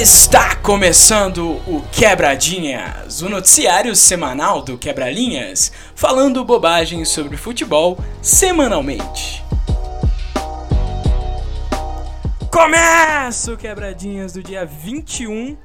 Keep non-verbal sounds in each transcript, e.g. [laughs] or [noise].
Está começando o Quebradinhas, o noticiário semanal do Quebralinhas, falando bobagens sobre futebol semanalmente. Começa o Quebradinhas do dia 21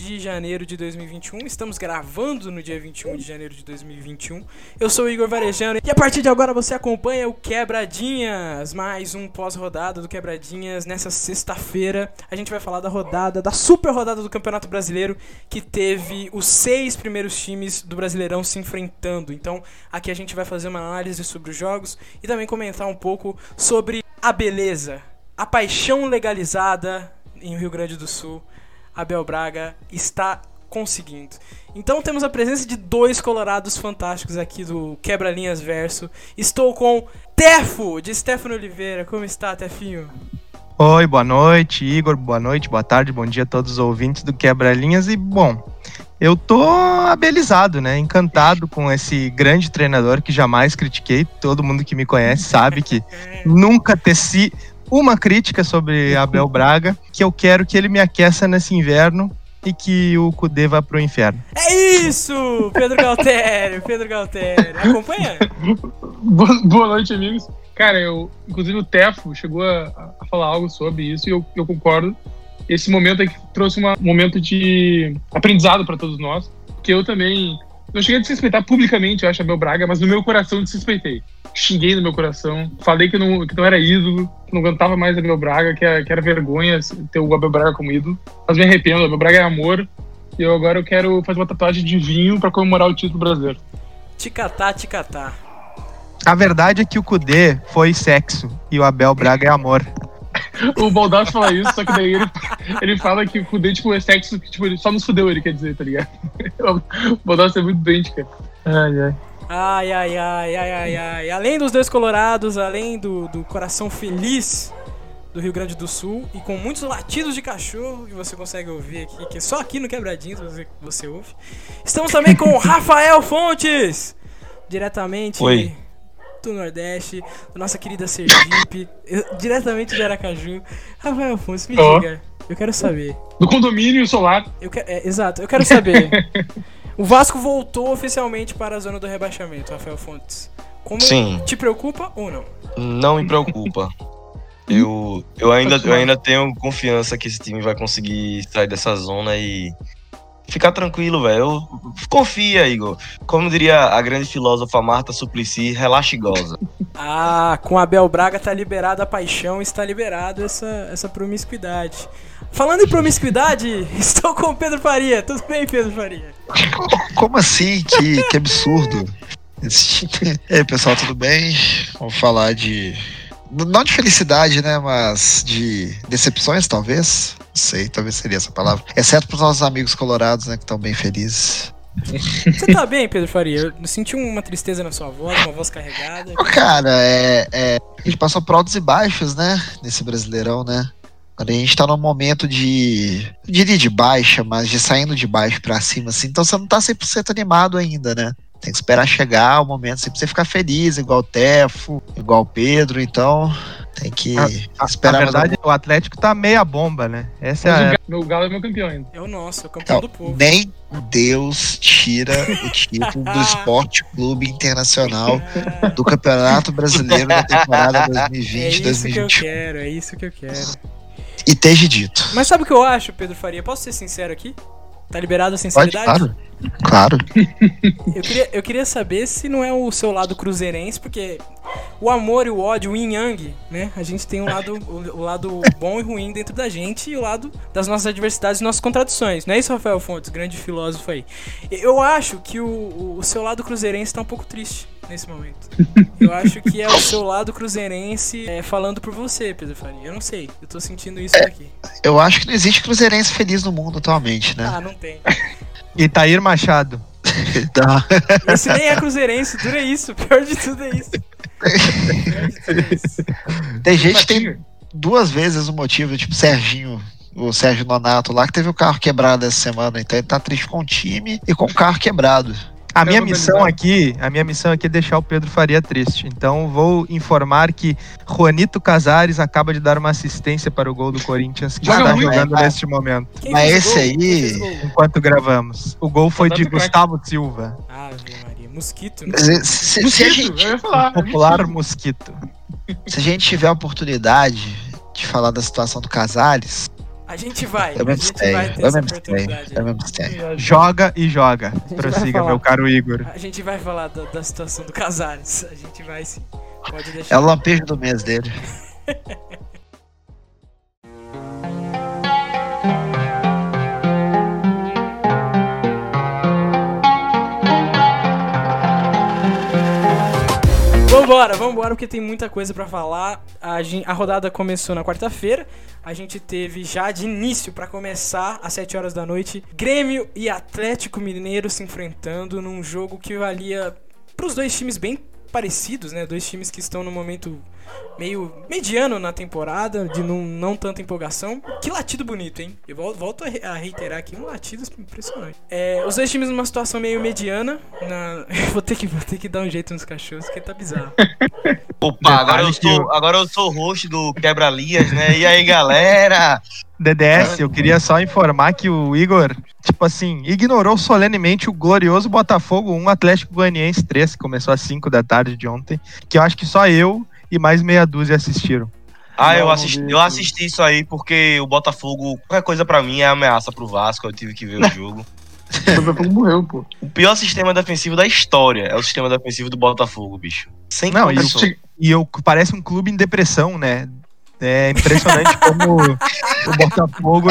de janeiro de 2021. Estamos gravando no dia 21 de janeiro de 2021. Eu sou o Igor Varejano e a partir de agora você acompanha o Quebradinhas, mais um pós-rodada do Quebradinhas. Nessa sexta-feira a gente vai falar da rodada, da super rodada do Campeonato Brasileiro, que teve os seis primeiros times do Brasileirão se enfrentando. Então aqui a gente vai fazer uma análise sobre os jogos e também comentar um pouco sobre a beleza, a paixão legalizada em Rio Grande do Sul Abel Braga está conseguindo. Então temos a presença de dois colorados fantásticos aqui do Quebra-Linhas Verso. Estou com Tefo, de Stefano Oliveira. Como está, Tefinho? Oi, boa noite, Igor. Boa noite, boa tarde, bom dia a todos os ouvintes do Quebra-Linhas. E, bom, eu tô abelizado, né? Encantado com esse grande treinador que jamais critiquei. Todo mundo que me conhece sabe que [laughs] nunca teci uma crítica sobre Abel [laughs] Braga, que eu quero que ele me aqueça nesse inverno e que o Cudê vá pro inferno. É isso! Pedro Galtério, Pedro Galtério. Acompanha? Boa noite, amigos. Cara, eu, inclusive o Tefo chegou a, a falar algo sobre isso e eu, eu concordo. Esse momento aqui trouxe um momento de aprendizado para todos nós, que eu também não cheguei a desrespeitar publicamente, eu acho, Abel Braga, mas no meu coração desrespeitei. Xinguei no meu coração, falei que não, que não era ídolo, que não cantava mais Abel Braga, que era, que era vergonha ter o Abel Braga como ídolo. Mas me arrependo, Abel Braga é amor. E eu agora eu quero fazer uma tatuagem de vinho para comemorar o título brasileiro. Ticatá, ticatá. A verdade é que o Cudê foi sexo e o Abel Braga é amor o Baldassi fala isso, só que daí ele, ele fala que fuder, tipo, é sexo que tipo, ele só nos fudeu, ele quer dizer, tá ligado? [laughs] O Baldassi é muito doente, cara. Ai, ai. Ai, ai, ai, ai, ai, ai. Além dos dois colorados, além do, do coração feliz do Rio Grande do Sul e com muitos latidos de cachorro que você consegue ouvir aqui, que é só aqui no Quebradinho você, você ouve. Estamos também com Rafael Fontes, diretamente Oi do Nordeste, da nossa querida Sergipe, diretamente de Aracaju. Rafael Afonso, me oh. diga, eu quero saber. Do condomínio solar. Eu que, é, exato, eu quero saber. [laughs] o Vasco voltou oficialmente para a zona do rebaixamento, Rafael Fontes. Como Sim. Te preocupa ou não? Não me preocupa. [laughs] eu, eu, ainda, eu ainda tenho confiança que esse time vai conseguir sair dessa zona e ficar tranquilo, velho. Confia, Igor. Como diria a grande filósofa Marta Suplicy, relaxe e goza. [laughs] Ah, com Abel Braga tá liberada a paixão, está liberado essa, essa promiscuidade. Falando em promiscuidade, [laughs] estou com o Pedro Faria. Tudo bem, Pedro Faria? [laughs] Como assim? Que, que absurdo. E aí, pessoal, tudo bem? Vamos falar de. Não de felicidade, né? Mas de decepções, talvez sei, talvez seria essa palavra. Exceto para os nossos amigos colorados, né, que estão bem felizes. [laughs] Você tá bem, Pedro Faria? Eu senti uma tristeza na sua voz, uma voz carregada. Cara, é, é, a gente passou por altos e baixos, né? Nesse Brasileirão, né? A gente tá num momento de. Eu diria de baixa, mas de saindo de baixo para cima, assim. Então você não tá 100% animado ainda, né? Tem que esperar chegar o momento assim, pra você ficar feliz, igual o Tefo, igual o Pedro. Então, tem que a, esperar. Na verdade, o Atlético tá meia bomba, né? Essa é a... Meu Galo é meu campeão ainda. É o nosso, é o campeão então, do povo. Nem Deus tira o título do [laughs] Esporte Clube Internacional do Campeonato Brasileiro da temporada 2020 [laughs] É isso que eu quero, é isso que eu quero. E esteja dito. Mas sabe o que eu acho, Pedro Faria? Posso ser sincero aqui? Tá liberado a sinceridade? Pode, claro. Claro. eu, queria, eu queria saber se não é o seu lado cruzeirense, porque o amor e o ódio, o yin yang, né? A gente tem um lado, o, o, lado bom e ruim dentro da gente e o lado das nossas adversidades e nossas contradições. Não é isso, Rafael Fontes, grande filósofo aí? Eu acho que o, o seu lado cruzeirense tá um pouco triste nesse momento. Eu acho que é o seu lado cruzeirense é, falando por você, Pedro Faria. Eu não sei, eu tô sentindo isso daqui. Eu acho que não existe cruzeirense feliz no mundo atualmente, né? Ah, não tem. Itair Machado. [laughs] tá. Esse nem é cruzeirense, dura isso. Pior de tudo é isso. Tem gente que tem duas vezes o motivo, tipo Serginho, o Sérgio Nonato lá, que teve o carro quebrado essa semana. Então ele tá triste com o time e com o carro quebrado. A minha missão aqui, a minha missão aqui é deixar o Pedro Faria triste. Então vou informar que Juanito Casares acaba de dar uma assistência para o gol do Corinthians que Joga está muito, jogando neste momento, Quem Mas esse aí- enquanto gravamos. O gol foi de. Gustavo Silva, Ave Maria, mosquito, né? Se, se- se a Mosquito, gente, eu ia falar. popular mosquito. se a gente tiver a oportunidade de falar da situação do Casares, A gente vai, eu a me gente abstenho. vai ter Eu me essa abstenho. oportunidade. Eu me abstenho. Joga e joga. Prossiga, meu caro Igor. A gente vai falar da, da situação do Casares. A gente vai sim. Pode deixar. É o lampejo do mês dele. [laughs] Vambora, vambora, porque tem muita coisa pra falar. A, gen- a rodada começou na quarta-feira. A gente teve já de início, pra começar, às 7 horas da noite, Grêmio e Atlético Mineiro se enfrentando num jogo que valia pros dois times bem parecidos, né? Dois times que estão no momento meio mediano na temporada, de não, não tanta empolgação. Que latido bonito, hein? Eu vol- volto a re- a reiterar aqui um latido impressionante. É, os dois times numa situação meio mediana. Na... [laughs] vou, ter que, vou ter que dar um jeito nos cachorros, porque tá bizarro. [laughs] Opa, agora eu, que sou, agora eu sou o host do Quebra-Linhas, né? E aí, galera? [laughs] DDS, eu queria só informar que o Igor, tipo assim, ignorou solenemente o glorioso Botafogo 1 Atlético Goianiense 3, que começou às 5 da tarde de ontem, que eu acho que só eu e mais meia dúzia assistiram. Ah, eu assisti, eu assisti isso aí porque o Botafogo, qualquer coisa pra mim é ameaça pro Vasco, eu tive que ver o [laughs] jogo. O Botafogo morreu, pô. O pior sistema defensivo da história é o sistema defensivo do Botafogo, bicho. Sem Não, e o- condições. E eu parece um clube em depressão, né? É impressionante [laughs] como o Botafogo.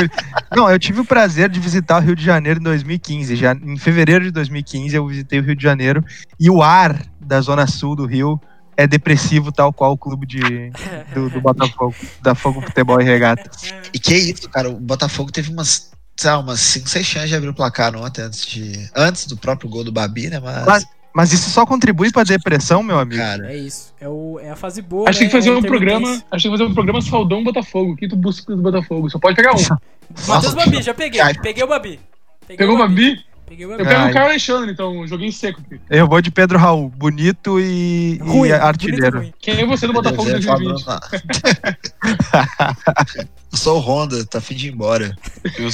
Não, eu tive o prazer de visitar o Rio de Janeiro em 2015. Já em fevereiro de 2015 eu visitei o Rio de Janeiro e o ar da zona sul do Rio é depressivo, tal qual o clube de, do, do Botafogo, da Fogo Futebol e Regata. E que isso, cara, o Botafogo teve umas, sei lá, umas 5, 6 chances de abrir o placar ontem, antes, de, antes do próprio gol do Babi, né? Mas, Mas- Mas isso só contribui pra depressão, meu amigo. cara, É isso. É, o, é a fase boa. Acho que tem né? que fazer É um programa. Acho que tem que fazer um programa Saudão Botafogo. O que tu busca do Botafogo? Só pode pegar um. Matheus Babi, já peguei. Peguei o Babi. Peguei Pegou o Babi? Peguei o Eu pego Ai. o Caio Alexandre, então. Joguei seco aqui. Eu vou de Pedro Raul, bonito e, e Ruim, artilheiro. bonito e. Quem é você do Botafogo eu ia falar 2020? Bruno- Eu sou o Honda, tá fim de ir embora. Eu,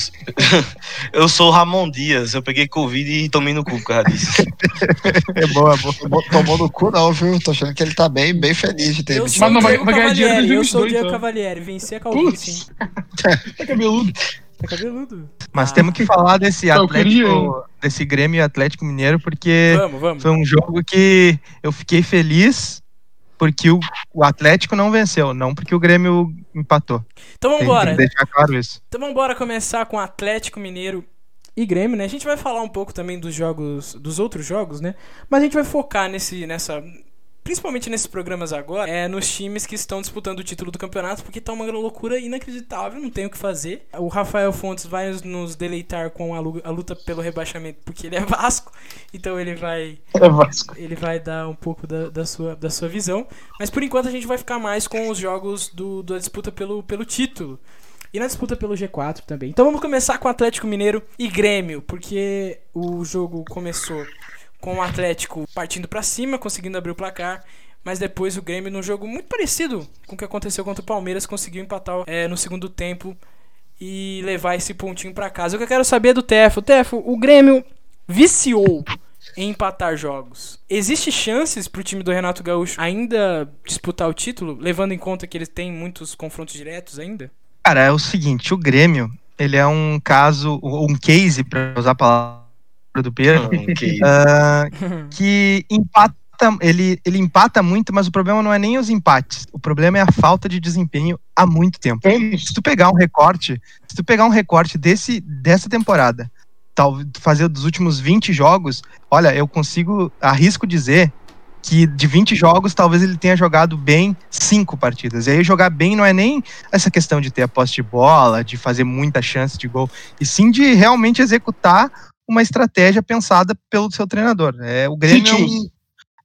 [laughs] eu sou o Ramon Dias, eu peguei Covid e tomei no cu por causa disso. [laughs] É boa. Tomou, tomou no cu, não, viu? Tô achando que ele tá bem, bem feliz de ter Mas não, vai- ganhar dinheiro em Eu sou o 2022, Diego então. Cavalieri. Venci a Calvície, [laughs] tá cabeludo. Tá cabeludo. Mas Ah. temos que falar desse Atlético, desse Grêmio e Atlético Mineiro, porque Vamos, vamos. foi um jogo que eu fiquei feliz porque o, o Atlético não venceu, não porque o Grêmio empatou. Então vambora. que deixar claro isso. Então vamos embora começar com Atlético Mineiro e Grêmio, né? A gente vai falar um pouco também dos jogos, dos outros jogos, né? Mas a gente vai focar nesse, nessa, principalmente nesses programas agora, é nos times que estão disputando o título do campeonato, porque tá uma loucura inacreditável, não tem o que fazer. O Rafael Fontes vai nos- deleitar com a luta pelo rebaixamento, porque ele é [laughs] Vasco, então ele vai É Vasco. ele vai dar um pouco da, da sua, da sua visão. Mas por enquanto a gente vai ficar mais com os jogos do, da disputa pelo, pelo título. E na disputa pelo G4 também. Então vamos começar com Atlético Mineiro e Grêmio, porque o jogo começou com o Atlético partindo pra cima, conseguindo abrir o placar. Mas depois o Grêmio, num jogo muito parecido com o que aconteceu contra o Palmeiras, conseguiu empatar é, no segundo tempo e levar esse pontinho pra casa. O que eu quero saber é do Tefo. Tefo, o Grêmio viciou em empatar jogos. Existe chances pro time do Renato Gaúcho ainda disputar o título, levando em conta que eles têm muitos confrontos diretos ainda? Cara, é o seguinte, o Grêmio, ele é um caso, um case, pra usar a palavra do Pedro, que ah, que empata, ele, ele empata muito, mas o problema não é nem os empates, o problema é a falta de desempenho há muito tempo. Anos. Se tu pegar um recorte, se tu pegar um recorte desse, dessa temporada, tal, fazer dos últimos 20 jogos, olha, eu consigo, arrisco dizer que de 20 jogos, talvez ele tenha jogado bem cinco partidas. E aí jogar bem não é nem essa questão de ter a posse de bola, de fazer muita chance de gol, e sim de realmente executar uma estratégia pensada pelo seu treinador. É, o Grêmio é um,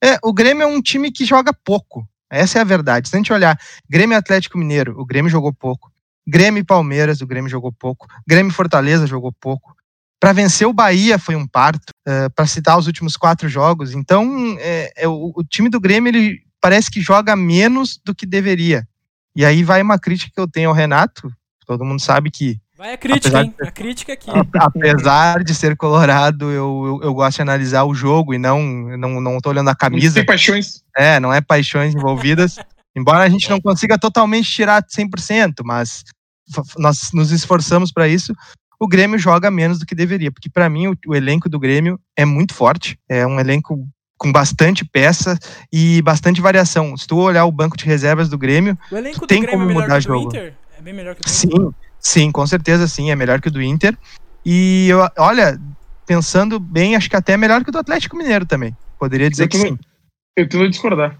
é, o Grêmio é um time que joga pouco. Essa é a verdade. Se a gente olhar Grêmio e Atlético Mineiro, o Grêmio jogou pouco. Grêmio e Palmeiras, o Grêmio jogou pouco. Grêmio Fortaleza jogou pouco. Para vencer o Bahia foi um parto, uh, para citar os últimos quatro jogos. Então, é, é, o, o, time do Grêmio ele parece que joga menos do que deveria. E aí vai uma crítica que eu tenho ao Renato. Todo mundo sabe que. Vai a crítica, hein? A crítica aqui. Apesar de ser colorado, eu, eu, eu, gosto de analisar o jogo e não, não, não tô olhando a camisa. Tem paixões. É, não é paixões envolvidas. [laughs] Embora a gente não consiga totalmente tirar 100%, mas nós nos esforçamos para isso o Grêmio joga menos do que deveria, porque para mim o, o, elenco do Grêmio é muito forte, é um elenco com bastante peça e bastante variação. Se tu olhar o banco de reservas do Grêmio, o elenco tem do Grêmio como é mudar o jogo. Inter? É bem melhor que o sim, Inter? Sim, com certeza sim, é melhor que o do Inter. E eu, olha, pensando bem, acho que até é melhor que o do Atlético Mineiro também. Poderia dizer eu que sim. Eu tento discordar.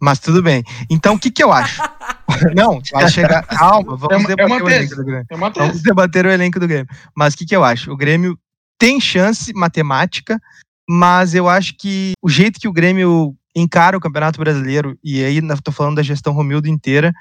Mas tudo bem. Então, o que, que eu acho? [laughs] Não, vai chegar. Calma, vamos é, debater é o elenco do Grêmio. É vamos debater o elenco do Grêmio. Mas o que, que eu acho? O Grêmio tem chance matemática, mas eu acho que o jeito que o Grêmio encara o Campeonato Brasileiro, e aí estou falando da gestão Romildo inteira,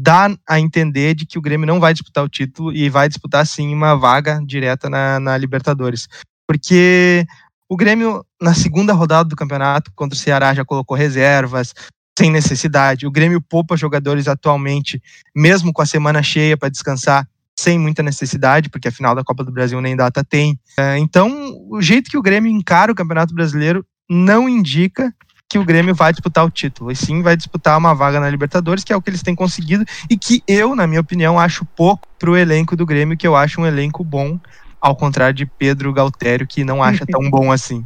dá a entender de que o Grêmio não vai disputar o título e vai disputar sim uma vaga direta na, na Libertadores. Porque o Grêmio, na segunda rodada do campeonato, contra o Ceará, já colocou reservas, sem necessidade. O Grêmio poupa jogadores atualmente, mesmo com a semana cheia para descansar, sem muita necessidade, porque a final da Copa do Brasil nem data tem. É, então, o jeito que o Grêmio encara o Campeonato Brasileiro não indica que o Grêmio vai disputar o título, e sim vai disputar uma vaga na Libertadores, que é o que eles têm conseguido, e que eu, na minha opinião, acho pouco para o elenco do Grêmio, que eu acho um elenco bom, ao contrário de Pedro Galtério, que não acha tão bom assim.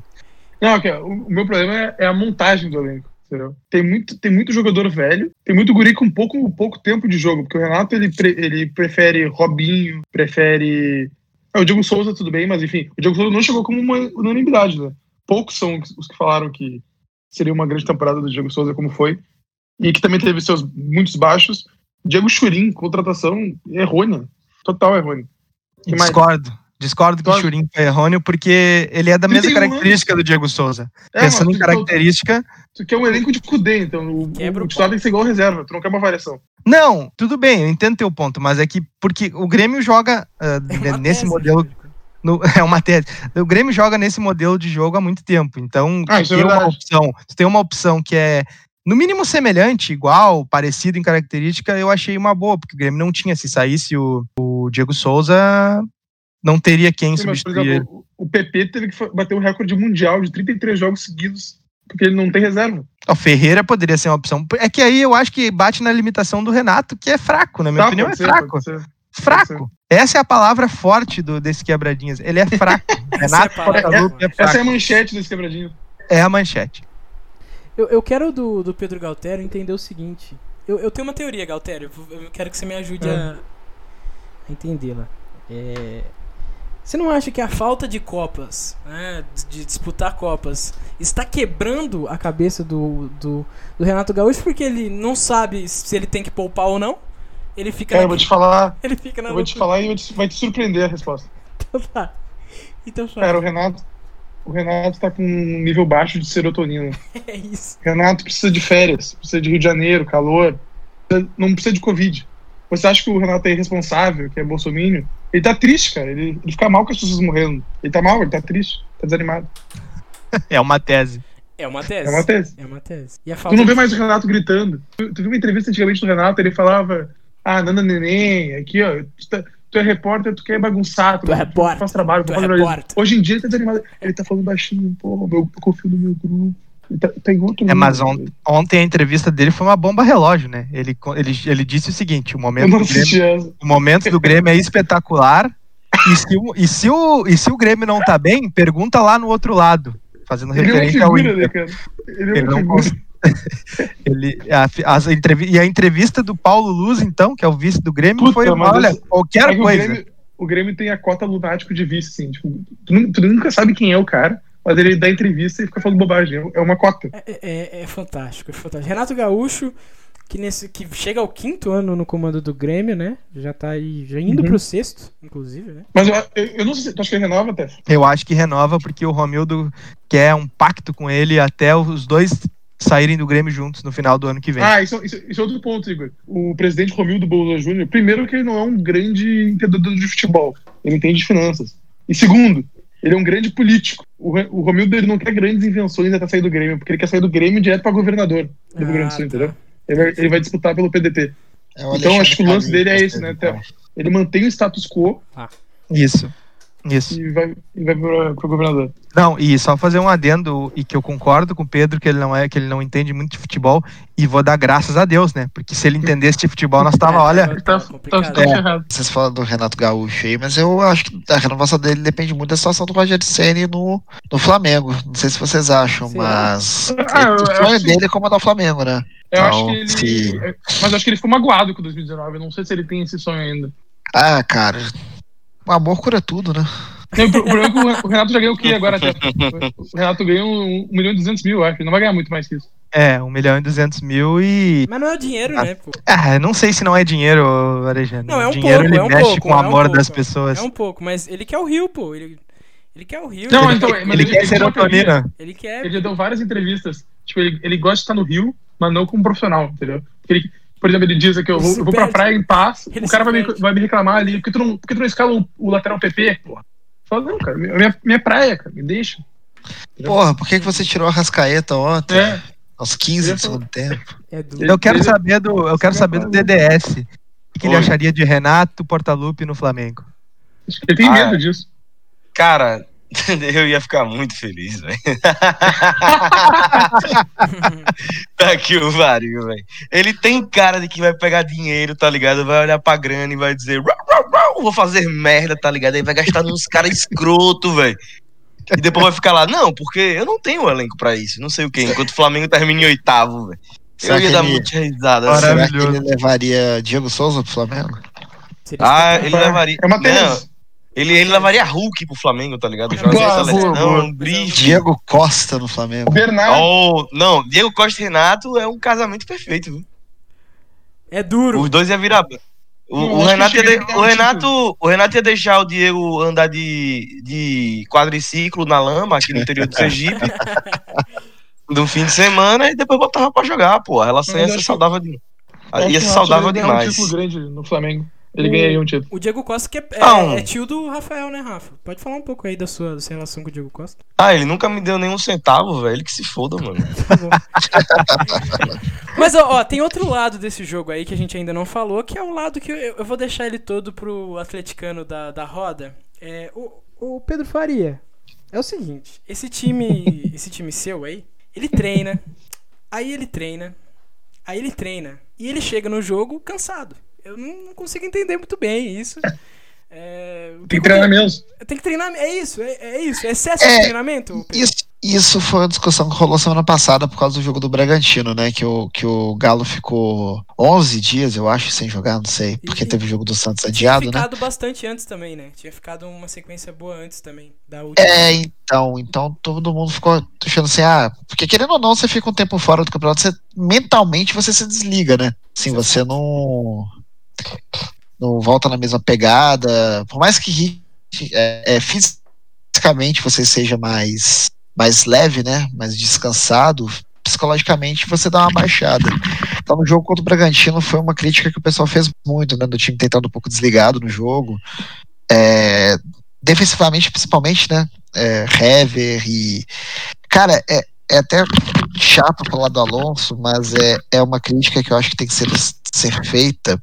Não, okay, o meu problema é, é a montagem do elenco. Entendeu? Tem muito, tem muito jogador velho, tem muito guri com pouco, pouco tempo de jogo, porque o Renato ele, pre, ele prefere Robinho, prefere. É, o Diego Souza, tudo bem, mas enfim, o Diego Souza não chegou como uma unanimidade, né? Poucos são os que falaram que seria uma grande temporada do Diego Souza, como foi, e que também teve seus muitos baixos. Diego Churin, contratação errônea, total errônea. Discordo. Discordo que o Churin foi errôneo, porque ele é da mesma característica anos. do Diego Souza. É, Pensando em característica. Tu quer um elenco de Cudê, então o, o titular tem que ser igual reserva, tu não quer uma variação. Não, tudo bem, eu entendo teu ponto, mas é que porque o Grêmio joga uh, é nesse tese, modelo. No, [laughs] é uma tese. O Grêmio joga nesse modelo de jogo há muito tempo. Então, ah, tem é uma opção. Tem uma opção que é no mínimo semelhante, igual, parecido em característica, eu achei uma boa, porque o Grêmio não tinha. Se saísse o, o Diego Souza, não teria quem Sim, substituir. Mas, por exemplo, o PP teve que bater o recorde mundial de 33 jogos seguidos, porque ele não tem reserva. O Ferreira poderia ser uma opção. É que aí eu acho que bate na limitação do Renato, que é fraco, na minha tá, opinião, é ser, fraco. Fraco. Essa é a palavra forte do, desse quebradinhas. Ele é fraco. [laughs] Renato é, é, é, fraco. Essa é a manchete desse quebradinho. É a manchete. Eu, eu quero do, do Pedro Galtério entender o seguinte. Eu, eu tenho uma teoria, Galtério. Eu quero que você me ajude a, a entendê-la. É, você não acha que a falta de Copas, né, de disputar Copas, está quebrando a cabeça do, do, do, Renato Gaúcho porque ele não sabe se ele tem que poupar ou não? Ele fica. É, eu vou te falar. Ele fica na Eu vou te falar e vai te surpreender a resposta. Então tá. Então fala. Cara, o Renato. O Renato tá com um nível baixo de serotonina. [laughs] é isso. O Renato precisa de férias, precisa de Rio de Janeiro, calor. Não precisa de Covid. Você acha que o Renato é irresponsável, que é bolsominion? Ele tá triste, cara. Ele, ele fica mal com as pessoas morrendo. Ele tá mal, ele tá triste, tá desanimado. É uma tese. É uma tese. É uma tese. É uma tese. tu não vê mais o Renato gritando. Tu, tu viu uma entrevista antigamente do Renato, ele falava: Ah, Nana Neném, aqui, ó. Tu, tá, tu é repórter, tu quer bagunçar, tu, tu é repórter. Tu faz trabalho, tu é repórter. Hoje em dia ele tá desanimado. Ele tá falando baixinho, pô, eu confio no meu grupo. Tá, tá outro é, mas on, ontem a entrevista dele foi uma bomba relógio, né? Ele, ele, ele disse o seguinte: o momento, do Grêmio, o momento do Grêmio é espetacular. E se, o, e, se o, e se o Grêmio não tá bem, pergunta lá no outro lado. Fazendo ele referência é ao Inter. Né, cara? Ele, é ele não [laughs] ele, a, a entrev e a entrevista do Paulo Luz, então, que é o vice do Grêmio, Puta, foi olha, esse, qualquer é coisa. O Grêmio, o Grêmio, tem a cota lunático de vice, assim. Tipo, tu, tu, nunca sabe quem é o cara mas ele dá entrevista e fica falando bobagem. É uma cota. É, é, é, fantástico, é fantástico. Renato Gaúcho, que, nesse, que chega ao quinto ano no comando do Grêmio, né? Já tá aí, já indo uhum. pro sexto, inclusive, né? Mas eu, eu, eu não sei se tu acha que renova, até. Eu acho que renova porque o Romildo quer um pacto com ele até os dois saírem do Grêmio juntos no final do ano que vem. Ah, isso, isso, isso é outro ponto, Igor. O presidente Romildo Bolsa Júnior, primeiro que ele não é um grande entendedor de futebol. Ele entende de finanças. E segundo, ele é um grande político. O, o Romildo ele não quer grandes invenções até sair do Grêmio, porque ele quer sair do Grêmio direto para governador do Rio Grande do Sul, Ah, tá. entendeu? Ele vai, ele vai disputar pelo PDT. É Então acho que o lance dele é esse, né? cara. Ele mantém o status quo Isso. Isso. e vai, e vai pro, pro governador. Não, e só fazer um adendo, e que eu concordo com o Pedro, que ele não é, que ele não entende muito de futebol, e vou dar graças a Deus, né? Porque se ele entendesse de futebol, nós tava, É, olha. Ele tá, tá, tá É. Vocês falam do Renato Gaúcho aí, mas eu acho que a renovação dele depende muito da situação do Rogério Ceni no, no Flamengo. Não sei se vocês acham, Será? mas Ah, o sonho que- dele é comandar o Flamengo, né? Eu Então, acho que ele. se- é, Mas eu acho que ele ficou magoado com 2019. Eu não sei se ele tem esse sonho ainda. Ah, cara, amor cura tudo, né? Não, o pro- o problema é que o Renato já ganhou o quê agora até? O Renato ganhou um, milhão e duzentos mil, eu acho. Ele não vai ganhar muito mais que isso. É, 1 milhão e 200 mil e. Mas não é o dinheiro, né, pô? Ah, não sei se não é dinheiro, Arejano. Não, é um dinheiro pouco, ele é um mexe pouco, com o é um amor das pessoas. É um pouco, mas ele quer o Rio, pô. Ele, ele quer o Rio. Não, ele, então, mas Ele quer teoria. serotonina. ele quer. Ele já deu várias entrevistas. Tipo, ele, ele gosta de estar no Rio, mas não como profissional, entendeu? Ele, por exemplo, ele diz que eu vou, eu vou pra praia em paz, Ele o cara vai me, vai me reclamar ali, por que tu não, por que tu não escala o, o lateral PP, porra? Fala, não, cara, minha, minha praia, cara, me deixa. Porra, por que, que você tirou a Rascaeta ontem? É, Aos 15 Eu do segundo tempo. É. Eu quero saber do, eu quero saber do DDS. O que ele Oi. acharia de Renato Portaluppi no Flamengo? acho que ele tem Ah, medo disso. Cara, eu ia ficar muito feliz, velho. [laughs] tá que o vario, velho. Ele tem cara de que vai pegar dinheiro, tá ligado? Vai olhar pra grana e vai dizer, "Rau, rau, rau, vou fazer merda, tá ligado? Aí vai gastar nos caras escroto, velho. E depois vai ficar lá, não, porque eu não tenho elenco pra isso, não sei o quê. Enquanto o Flamengo termina em oitavo, velho. Eu ia dar muita risada. Maravilhoso. assim. Será que ele levaria Diego Souza pro Flamengo? Ah, ele levaria. É uma Não. Ele, ele levaria Hulk pro Flamengo, tá ligado? Seleção. Brife. Diego Costa no O Flamengo. Bernardo. Oh, não, Diego Costa e Renato é um casamento perfeito, viu? É duro. Os dois iam virar. O, o Renato ia de- o, Renato, o Renato ia deixar o Diego andar de, de quadriciclo na lama aqui no interior do Sergipe. [laughs] do fim de semana e depois botava pra jogar, pô. A relação ia ser saudável, de- ia ser o saudável demais. um grande no Flamengo. Ele ganharia um título. O Diego Costa que é, é, Não. é tio do Rafael, né, Rafa? Pode falar um pouco aí da sua, da sua relação com o Diego Costa? Ah, ele nunca me deu nenhum centavo, velho. Ele que se foda, mano. [laughs] Tá bom. [laughs] Mas, ó, ó, tem outro lado desse jogo aí que a gente ainda não falou, que é o lado que eu, eu vou deixar ele todo pro atleticano da, da roda. É, o, o Pedro Faria, é o seguinte, esse time, [laughs] esse time seu aí, ele treina, aí ele treina, aí ele treina, e ele chega no jogo cansado. Eu não, consigo entender muito bem isso. É, Tem que treinar mesmo. Tem que treinar, é isso, é, é isso, é excesso É, de treinamento? Isso, isso foi uma discussão que rolou semana passada por causa do jogo do Bragantino, né? Que o, que o Galo ficou 11 dias, eu acho, sem jogar, não sei. Porque E- teve o jogo do Santos Tinha adiado, né? ficado bastante antes também, né? Tinha ficado uma sequência boa antes também, da última. É, então, então todo mundo ficou achando assim, ah, porque querendo ou não, você fica um tempo fora do campeonato, você mentalmente você se desliga, né? Assim, você não não volta na mesma pegada, por mais que é, é, fisicamente você seja mais mais leve, né? Mais descansado, psicologicamente você dá uma baixada. Então no jogo contra o Bragantino foi uma crítica que o pessoal fez muito, né? Do time tentando um pouco desligado no jogo. É, defensivamente, principalmente, né? É, Hever e. Cara, é, é até chato falar do Alonso, mas é, é uma crítica que eu acho que tem que ser, ser feita,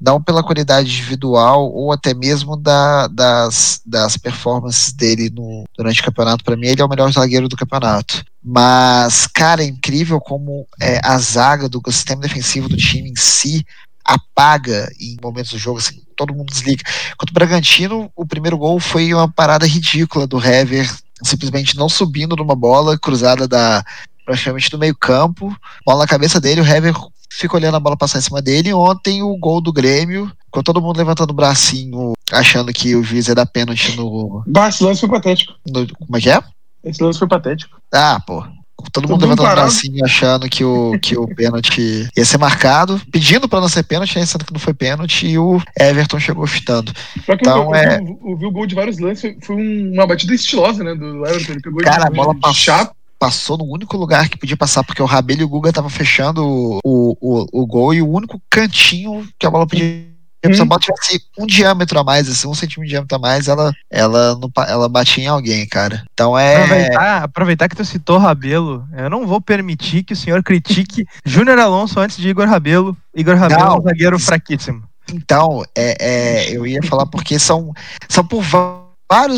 não pela qualidade individual ou até mesmo da, das, das performances dele no, durante o campeonato. Para mim, ele é o melhor zagueiro do campeonato. Mas, cara, é incrível como é, a zaga do sistema defensivo do time em si apaga em momentos do jogo, assim, todo mundo desliga. Contra o Bragantino, o primeiro gol foi uma parada ridícula do Hever, simplesmente não subindo numa bola cruzada da praticamente do meio campo, bola na cabeça dele, o Hever fica olhando a bola passar em cima dele. Ontem o gol do Grêmio, com todo mundo levantando o bracinho, achando que o juiz ia dar pênalti no, Bah, esse lance foi patético. no como é que é? Esse lance foi patético. Ah, pô. Todo mundo mundo levantando o bracinho achando que o, que o pênalti ia ser marcado, pedindo pra não ser pênalti, né, sendo que não foi pênalti, e o Everton chegou chutando. Só que Então, eu, é- eu, vi o gol de vários lances, foi, um- uma batida estilosa, né, do Everton. Ele pegou Cara, a de, bola de passou. chapa. Passou no único lugar que podia passar, porque o Rabelo e o Guga estavam fechando o, o, o, o gol e o único cantinho que a bola podia Se a Sambola tivesse um diâmetro a mais, assim, um centímetro de diâmetro a mais, ela, ela, não, ela batia em alguém, cara. Então é. Aproveitar, aproveitar que tu citou Rabelo, eu não vou permitir que o senhor critique [laughs] Júnior Alonso antes de Igor Rabelo. Igor Rabelo é um zagueiro fraquíssimo. Então, é, é, eu ia falar porque são, são por vários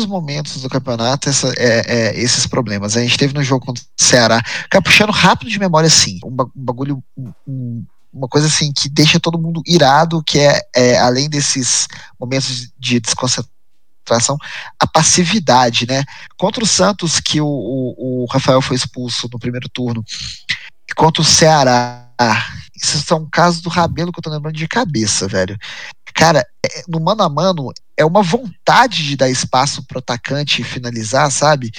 momentos do campeonato essa, é, é, esses problemas. A gente teve no jogo contra o Ceará, cara, puxando rápido de memória, assim, um bagulho. Um, uma coisa assim que deixa todo mundo irado, que é, é além desses momentos de desconcentração, a passividade, né? Contra o Santos, que o, o, o Rafael foi expulso no primeiro turno, e contra o Ceará, esses são casos do Rabelo que eu tô lembrando de cabeça, velho. Cara, é, no mano a mano, é uma vontade de dar espaço pro atacante finalizar, sabe?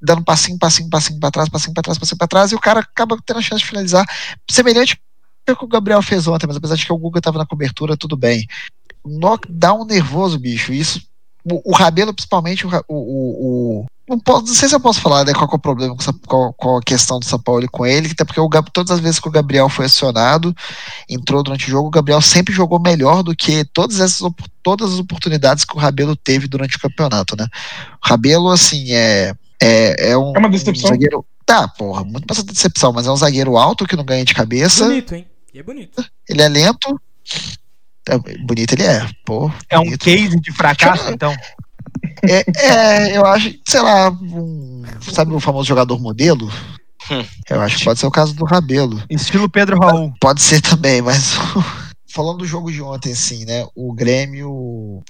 Dando passinho, passinho, passinho pra trás, passinho pra trás, passinho pra trás, e o cara acaba tendo a chance de finalizar. Semelhante o que o Gabriel fez ontem, mas apesar de que o Guga estava na cobertura, tudo bem. Knockdown nervoso, bicho. Isso. O, o Rabelo, principalmente, o, o, o não, posso, não sei se eu posso falar né, qual é o problema com, com, a questão do São Paulo com ele, até porque o, todas as vezes que o Gabriel foi acionado, entrou durante o jogo, o Gabriel sempre jogou melhor do que todas essas todas as oportunidades que o Rabelo teve durante o campeonato, né? O Rabelo, assim, é, é, é um, é uma decepção. Um zagueiro, tá, porra, muito passada decepção, mas é um zagueiro alto que não ganha de cabeça. Bonito, hein? E é bonito. Ele é lento. É, bonito ele é. Pô, é um case de fracasso, então. É, é, eu acho, sei lá, um, sabe o famoso jogador modelo? Hum. Eu acho que pode ser o caso do Rabelo. Estilo Pedro Raul. Pode ser também, mas [laughs] falando do jogo de ontem, assim, né? O Grêmio.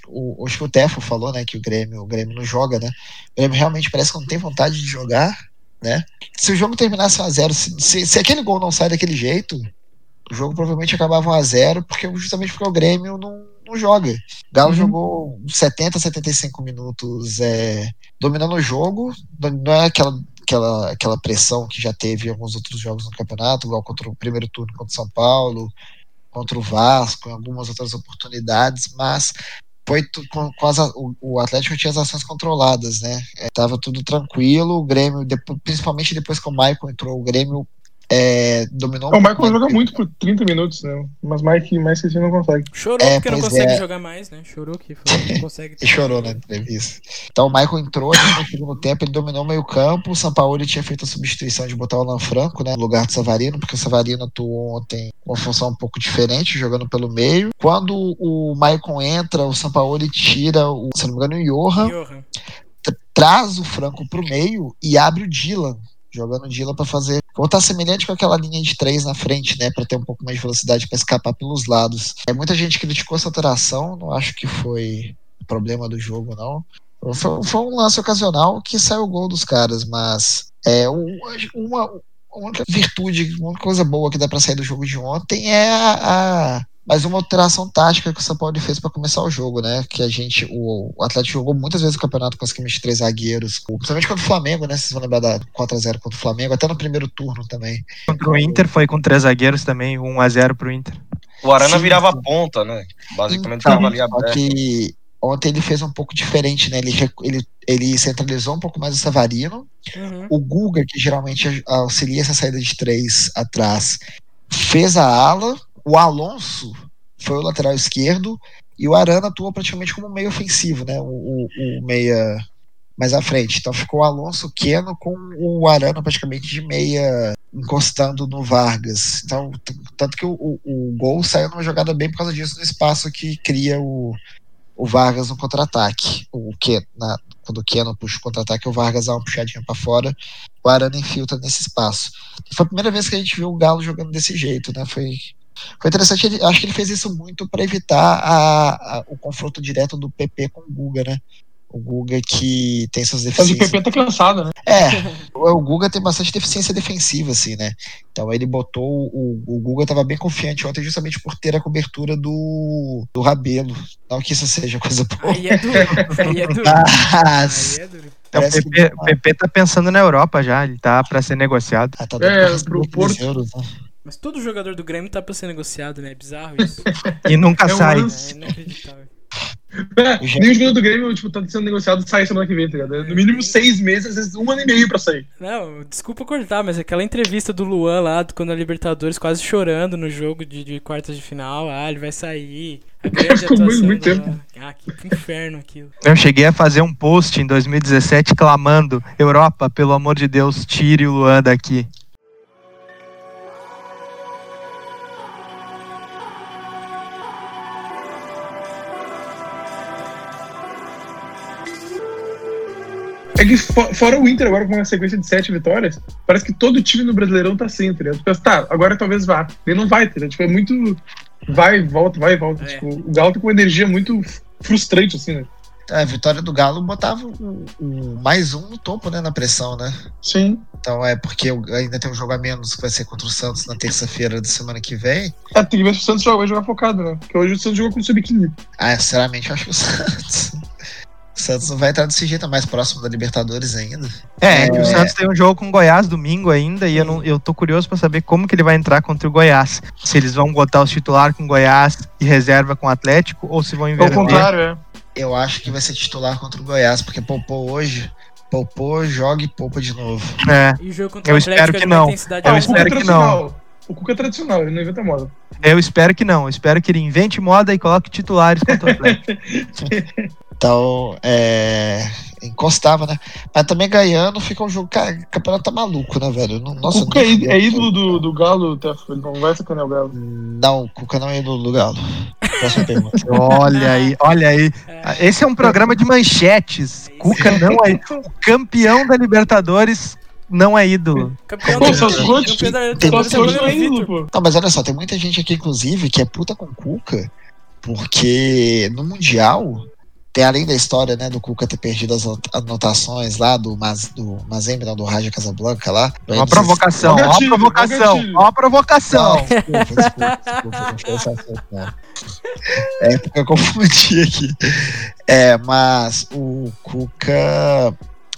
O, acho que o Tefo falou, né? Que o Grêmio, o Grêmio não joga, né? O Grêmio realmente parece que não tem vontade de jogar, né? Se o jogo terminasse 1x0, se, se, se, aquele gol não sai daquele jeito, o jogo provavelmente acabava 1x0, porque, justamente porque o Grêmio não, não joga. Galo uhum. jogou 70, 75 minutos é, dominando o jogo, não é aquela, aquela, aquela pressão que já teve em alguns outros jogos no campeonato, igual contra o primeiro turno contra o São Paulo, contra o Vasco, em algumas outras oportunidades, mas foi com, com as, o, o, Atlético tinha as ações controladas, né? É, tava tudo tranquilo, o Grêmio, depois, principalmente depois que o Michael entrou, o Grêmio é, dominou. O Michael joga muito por 30 minutos, né? Mas Mike, mais que assim não consegue. Chorou é, porque não consegue é. jogar mais, né? Chorou que não [laughs] consegue. e chorou na entrevista. Então o Michael entrou no segundo tempo, ele dominou meio campo. O Sampaoli tinha feito a substituição de botar o Alan Franco, né? No lugar do Savarino, porque o Savarino atuou ontem com uma função um pouco diferente, jogando pelo meio. Quando o Michael entra, o Sampaoli tira, o, se não me engano, o Johan. Johan. Traz o Franco pro meio e abre o Dylan jogando Dila para fazer voltar semelhante com aquela linha de três na frente, né, para ter um pouco mais de velocidade para escapar pelos lados. É muita gente criticou essa alteração, não acho que foi problema do jogo não. Foi, foi um lance ocasional que saiu o gol dos caras, mas é uma, uma virtude, uma coisa boa que dá para sair do jogo de ontem é a, a mas uma alteração tática que o São Paulo fez para começar o jogo, né? Que a gente, o, o Atlético jogou muitas vezes o campeonato com esquema de três zagueiros, principalmente contra o Flamengo, né? Vocês vão lembrar da 4x0 contra o Flamengo, até no primeiro turno também. Contra o Inter foi com três zagueiros também, 1x0 pro Inter. O Arana sim, virava ponta, né? Basicamente então, ficava ali aberto. Que ontem ele fez um pouco diferente, né? Ele, ele, ele centralizou um pouco mais o Savarino. Uhum. O Guga, que geralmente auxilia essa saída de três atrás, fez a ala o Alonso foi o lateral esquerdo e o Arana atuou praticamente como meio ofensivo, né? O, o, o meia mais à frente. Então ficou o Alonso Keno com o Arana praticamente de meia encostando no Vargas. Então, tanto que o, o, o gol saiu numa jogada bem por causa disso, no espaço que cria o, o Vargas no contra-ataque. O que quando o Keno puxa o contra-ataque, o Vargas dá uma puxadinha para fora, o Arana infiltra nesse espaço. Foi a primeira vez que a gente viu o Galo jogando desse jeito, né? Foi foi interessante, ele, acho que ele fez isso muito para evitar a, a, o confronto direto do PP com o Guga, né? O Guga que tem suas deficiências. Mas o PP tá cansado, né? É, o, Guga tem bastante deficiência defensiva, assim, né? Então ele botou. O, o Guga tava bem confiante ontem justamente por ter a cobertura do, do Rabelo. Não que isso seja coisa boa. Aí é duro, aí é duro. Mas... Aí é duro. Então, o, PP, o PP tá pensando na Europa já, ele tá para ser negociado. Ah, tá é, pro Porto. Euros, né? Mas todo jogador do Grêmio tá pra ser negociado, né? É bizarro isso. [laughs] e nunca é sai. É inacreditável. É, Já- nenhum jogador do Grêmio, tipo, tá sendo negociado sai semana que vem, tá ligado? No mínimo seis meses, às vezes um ano e meio pra sair. Não, desculpa cortar, mas aquela entrevista do Luan lá, quando a Libertadores quase chorando no jogo de, de quartas de final, ah, ele vai sair. [laughs] Ficou muito- muito tempo. Ah, que, que inferno aquilo. Eu cheguei a fazer um post em 2017 clamando: Europa, pelo amor de Deus, tire o Luan daqui. É que fo- fora o Inter agora com uma sequência de sete vitórias, parece que todo time no Brasileirão tá assim, tá ligado? Tu pensa, tá, agora talvez vá. Ele não vai, tá? Tipo, é muito. Vai e volta, vai e volta. É. Tipo, o Galo tá com uma energia muito frustrante, assim, né? A vitória do Galo botava o, o mais um no topo, né? Na pressão, né? Sim. Então é porque ainda tem um jogo a menos que vai ser contra o Santos na terça-feira da semana que vem. É, tem que ver se o Santos joga, vai jogar focado, né? Porque hoje o Santos jogou com o sub-15. Ah, sinceramente, eu acho que o [laughs] Santos. O Santos não vai entrar desse jeito, é mais próximo da Libertadores ainda. É, que o Santos tem um jogo com o Goiás domingo ainda e eu, não, eu tô curioso pra saber como que ele vai entrar contra o Goiás. Se eles vão botar os titular com o Goiás e reserva com o Atlético ou se vão Ao inverter. contrário, é. Eu acho que vai ser titular contra o Goiás, porque poupou hoje, poupou, joga e poupa de novo. É, E o jogo contra Eu o Atlético espero é que não. intensidade Eu o alta. Cuca é espero que não. tradicional. O Cuca é tradicional, ele não inventa moda. eu espero que não. Eu espero que ele invente moda e coloque titulares contra o Atlético. [laughs] Então, é. Encostava, né? Mas também ganhando fica um jogo. Cara, o campeonato tá maluco, né, velho? Nossa, o Cuca é, é ídolo do, do Galo, Tefo. Ele não vai sacanear o Galo. Não, o Cuca não é ídolo do Galo. Próxima pergunta. [laughs] olha aí, olha aí. Esse é um programa de manchetes. Cuca não é. O campeão da Libertadores não é ídolo. Campeão Pô, só é não é ídolo, Vitor. pô. Não, mas olha só, tem muita gente aqui, inclusive, que é puta com o Cuca, porque no Mundial, tem além da história, né, do Cuca ter perdido as anot- anotações lá do, Maz, do Mazembe, não, do Raja Casablanca lá. Uma provocação, Ó o ó a gatilho, ó o provocação, gatilho. ó a provocação. Não, desculpa, desculpa, desculpa, não foi esse assunto, não. É porque eu confundi aqui. É, mas o Cuca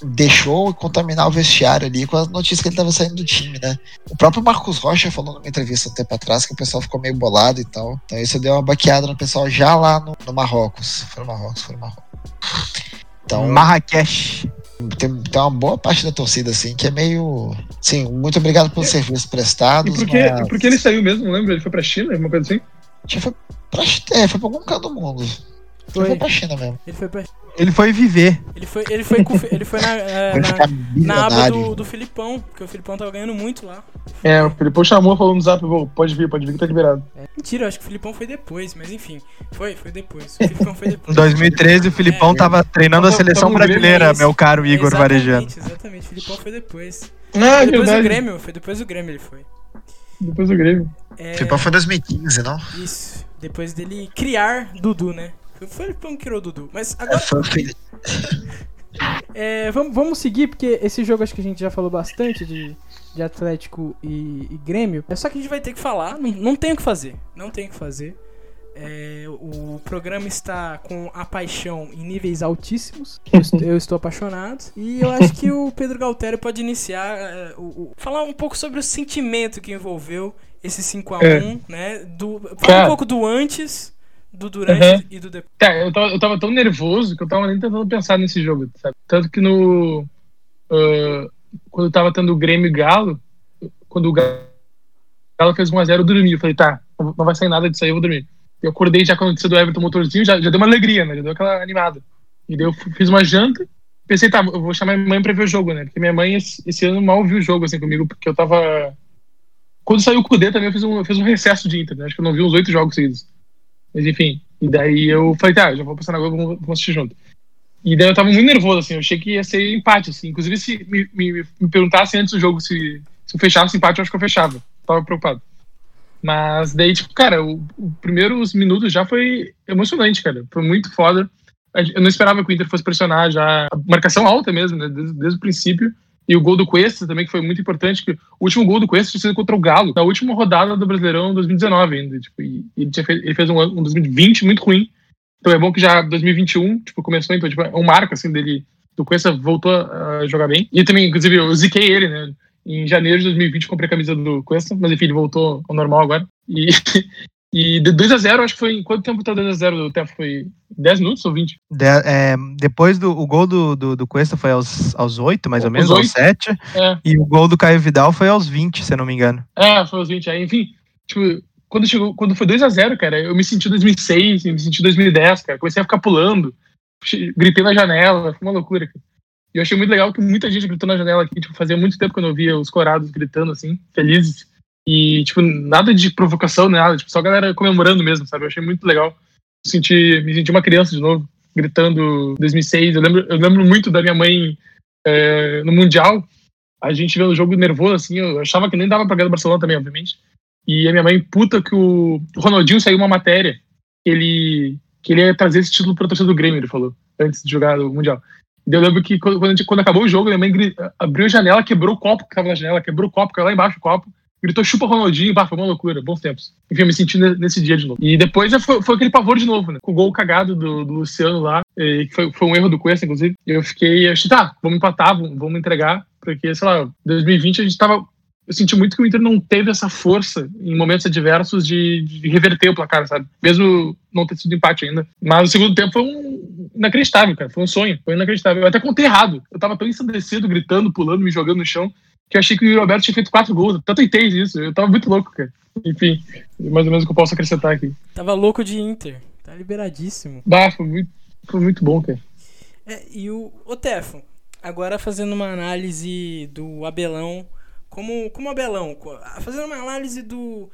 deixou contaminar o vestiário ali com a notícia que ele estava saindo do time, né? O próprio Marcos Rocha falou numa entrevista um tempo atrás que o pessoal ficou meio bolado e tal. Então isso deu uma baqueada no pessoal já lá no, no Marrocos. Foi no Marrocos, foi no Marrocos. Então, Marrakech. tem, tem uma boa parte da torcida, assim, que é meio. Sim, muito obrigado pelos serviços E prestados. por que, mas- e por que ele saiu mesmo? Não lembro? Ele foi pra China, alguma coisa assim? Foi pra, é, foi pra algum canto do mundo. Foi, Foi. foi pra China mesmo. Ele foi, pra- Ele foi viver. ele foi, ele foi, com- ele foi na, [laughs] é, na, na aba do, do Filipão, porque o Filipão tava ganhando muito lá. É, o Filipão chamou, falou no zap, "Vô, pode vir, pode vir que tá liberado. É, mentira, eu acho que o Filipão foi depois, mas enfim. Foi, foi depois. O Filipão foi [laughs] Em depois. 2013, o Filipão É. tava treinando a seleção brasileira, meu caro Igor exatamente, Varejano. Exatamente, o Filipão foi depois. Ah, é Foi depois do verdade. Grêmio, foi depois do Grêmio ele foi. Depois do Grêmio. É, Filipão foi em 2015, não? Isso, depois dele criar Dudu, né? Foi o Dudu. Mas É, agora, foi o filho. é, vamos, vamos seguir, porque esse jogo acho que a gente já falou bastante de, de Atlético e, e Grêmio. É só que a gente vai ter que falar, não, não tem o que fazer. Não tem o que fazer. É, o programa está com a paixão em níveis altíssimos. Eu, est- eu estou apaixonado. E eu acho que o Pedro Galtério pode iniciar. é, o, o- falar um pouco sobre o sentimento que envolveu esse 5x1, né? Do, falar um pouco do antes, do durante Uhum. e do depois. Tá, eu tava, eu tava tão nervoso que eu tava nem tentando pensar nesse jogo, sabe? Tanto que no. ah, quando eu tava tendo o Grêmio e Galo, quando o Ga- Galo fez 1x0, eu dormi. Eu falei, tá, não vai sair nada disso aí, eu vou dormir. Eu acordei já com a notícia do Everton Motorzinho, já, já deu uma alegria, né? Já deu aquela animada. E daí eu fiz uma janta, pensei, tá, eu vou chamar minha mãe pra ver o jogo, né? Porque minha mãe esse, esse ano mal viu o jogo, assim, comigo, porque eu tava. Quando saiu o Kudê também eu fiz um, eu fiz um recesso de Inter, né? Acho que eu não vi uns oito jogos seguidos. Mas enfim. E daí eu falei, tá, já vou passar na Globo, vamos, vamos assistir junto. E daí eu tava muito nervoso, assim, eu achei que ia ser empate, assim. Inclusive, se me, me, me perguntassem antes do jogo se, se eu fechasse empate, eu acho que eu fechava. Tava preocupado. Mas daí, tipo, cara, o, o primeiros minutos já foi emocionante, cara. Foi muito foda. Eu não esperava que o Inter fosse pressionar já. A marcação alta mesmo, né? Desde, desde o princípio. E o gol do Cuesta também, que foi muito importante. Que o último gol do Cuesta tinha sido contra o Galo, na última rodada do Brasileirão 2019 ainda. Tipo, e ele, tinha fe- ele fez um, um 2020 muito ruim. Então é bom que já 2021, tipo, começou, então, tipo, é um marco, assim, dele. Do Cuesta voltou a jogar bem. E também, inclusive, eu ziquei ele, né? Em janeiro de 2020 comprei a camisa do Cuesta, mas enfim, ele voltou ao normal agora. E, [laughs] E de 2x0, acho que foi. Quanto tempo tá 2x0 do Tefo? Foi 10 minutos ou 20? De, é, depois do o gol do, do, do Cuesta foi aos, aos 8, mais ou Aos menos, 8. aos 7. É, E o gol do Caio Vidal foi aos 20, se eu não me engano. é foi os 20. Aí, enfim, tipo, quando, chegou, quando foi 2x0, cara, eu me senti em 2006, eu me senti em 2010, cara. Comecei a ficar pulando, gritei na janela, foi uma loucura, cara. E eu achei muito legal que muita gente gritou na janela aqui, tipo, fazia muito tempo que eu não via os corados gritando, assim, felizes. E, tipo, nada de provocação, nada, tipo, só a galera comemorando mesmo, sabe? Eu achei muito legal. Senti, me senti uma criança de novo, gritando 2006. Eu lembro, eu lembro muito da minha mãe é, no Mundial, a gente vendo o jogo nervoso, assim, eu achava que nem dava pra ganhar do Barcelona também, obviamente. E a minha mãe, puta, que o Ronaldinho saiu uma matéria que ele, que ele ia trazer esse título pra torcida do Grêmio, ele falou, antes de jogar o Mundial. Eu lembro que quando, quando, gente- quando acabou o jogo, minha mãe abriu a janela, quebrou o copo que tava na janela, quebrou o copo, caiu lá embaixo o copo, gritou chupa Ronaldinho, bah, foi uma loucura, bons tempos. Enfim, eu me senti ne- nesse dia de novo. E depois foi, foi aquele pavor de novo, né? Com o gol cagado do, do Luciano lá, que foi, foi um erro do Cuesta, inclusive. Eu fiquei, achei, tá, vamos empatar, vamos, vamos entregar, porque, sei lá, 2020 a gente tava. Eu senti muito que o Inter não teve essa força em momentos adversos de, de reverter o placar, sabe? Mesmo não ter sido empate ainda. Mas o segundo tempo foi um inacreditável, cara. Foi um sonho, foi inacreditável. Eu até contei errado. Eu tava tão ensandecido, gritando, pulando, me jogando no chão, que eu achei que o Roberto tinha feito quatro gols. Até tuitei isso. Eu tava muito louco, cara. Enfim, mais ou menos o que eu posso acrescentar aqui. Tava louco de Inter. Tá liberadíssimo. Bah, foi muito, foi muito bom, cara. É, e o, o Tefo, agora fazendo uma análise do Abelão, como, como Abelão, fazendo uma análise do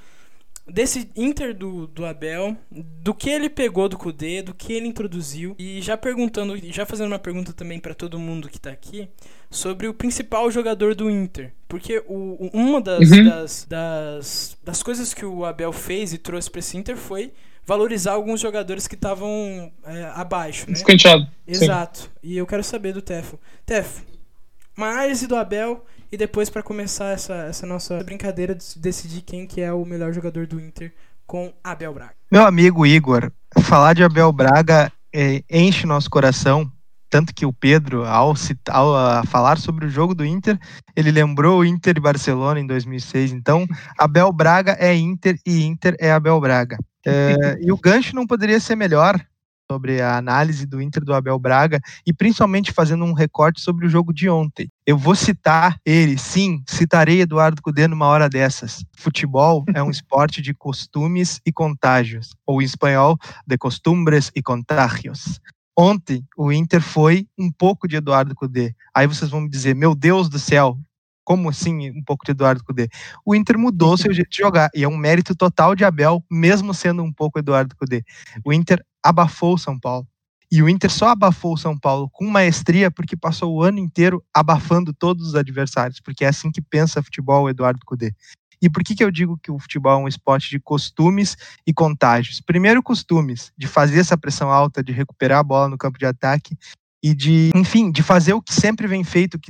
desse Inter do, do Abel, do que ele pegou do Kudê, do que ele introduziu, e já perguntando, já fazendo uma pergunta também pra todo mundo que tá aqui, sobre o principal jogador do Inter. Porque o, uma das, Uhum. das, das, das coisas que o Abel fez e trouxe pra esse Inter foi valorizar alguns jogadores que estavam é, abaixo, né? Descanteado. Sim. Exato. E eu quero saber do Tefo. Tefo, uma análise do Abel e depois pra começar essa, essa nossa brincadeira de decidir quem que é o melhor jogador do Inter com Abel Braga. Meu amigo Igor, falar de Abel Braga é, enche nosso coração. Tanto que o Pedro, ao, citar, ah, falar sobre o jogo do Inter, ele lembrou o Inter e Barcelona em 2006. Então, Abel Braga é Inter e Inter é Abel Braga. É, e o gancho não poderia ser melhor sobre a análise do Inter do Abel Braga e principalmente fazendo um recorte sobre o jogo de ontem. Eu vou citar ele, sim, citarei Eduardo Cudê numa hora dessas. Futebol é um [laughs] esporte de costumes e contágios, ou em espanhol, de costumbres e contágios. Ontem o Inter foi um pouco de Eduardo Cudê. Aí vocês vão me dizer, meu Deus do céu, como assim um pouco de Eduardo Cudê? O Inter mudou seu jeito de jogar e é um mérito total de Abel, mesmo sendo um pouco Eduardo Cudê. O Inter abafou o São Paulo. E o Inter só abafou o São Paulo com maestria porque passou o ano inteiro abafando todos os adversários, porque é assim que pensa futebol o Eduardo Cudê. E por que, que eu digo que o futebol é um esporte de costumes e contágios? Primeiro, costumes, de fazer essa pressão alta, de recuperar a bola no campo de ataque e de, enfim, de fazer o que sempre vem feito, que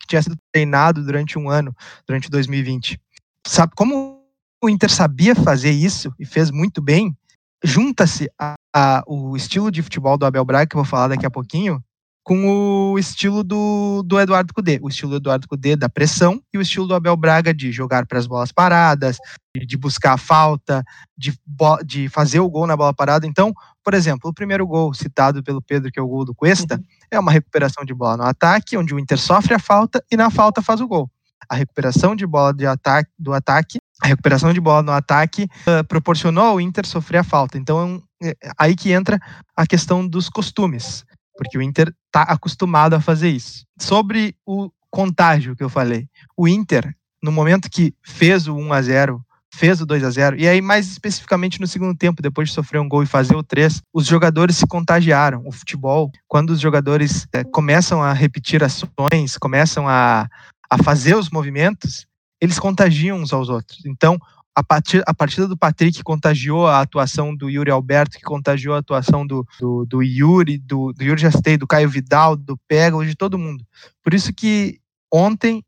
que tinha sido treinado durante um ano, durante 2020. Sabe como o Inter sabia fazer isso e fez muito bem? Junta-se a, a- o estilo de futebol do Abel Braga, que eu vou falar daqui a pouquinho, com o estilo do, do Eduardo Cudê. O estilo do Eduardo Cudê da pressão e o estilo do Abel Braga de jogar para as bolas paradas, de, buscar a falta, de, de fazer o gol na bola parada. Então, por exemplo, o primeiro gol citado pelo Pedro, que é o gol do Cuesta, é uma recuperação de bola no ataque, onde o Inter sofre a falta e na falta faz o gol. A recuperação de bola de ataque, do ataque, a recuperação de bola no ataque eh, proporcionou ao Inter sofrer a falta. Então, é é aí que entra a questão dos costumes, porque o Inter está acostumado a fazer isso. Sobre o contágio que eu falei, o Inter, no momento que fez o 1 a 0 fez o 2 a 0 e aí mais especificamente no segundo tempo, depois de sofrer um gol e fazer o 3, os jogadores se contagiaram. O futebol, quando os jogadores eh, começam a repetir ações, começam a, a fazer os movimentos, eles contagiam uns aos outros. Então, a, partir, a partida do Patrick contagiou a atuação do Yuri Alberto, que contagiou a atuação do, do, do Yuri, do, do Yuri Jastei, do Caio Vidal, do Pega, de todo mundo. Por isso que ontem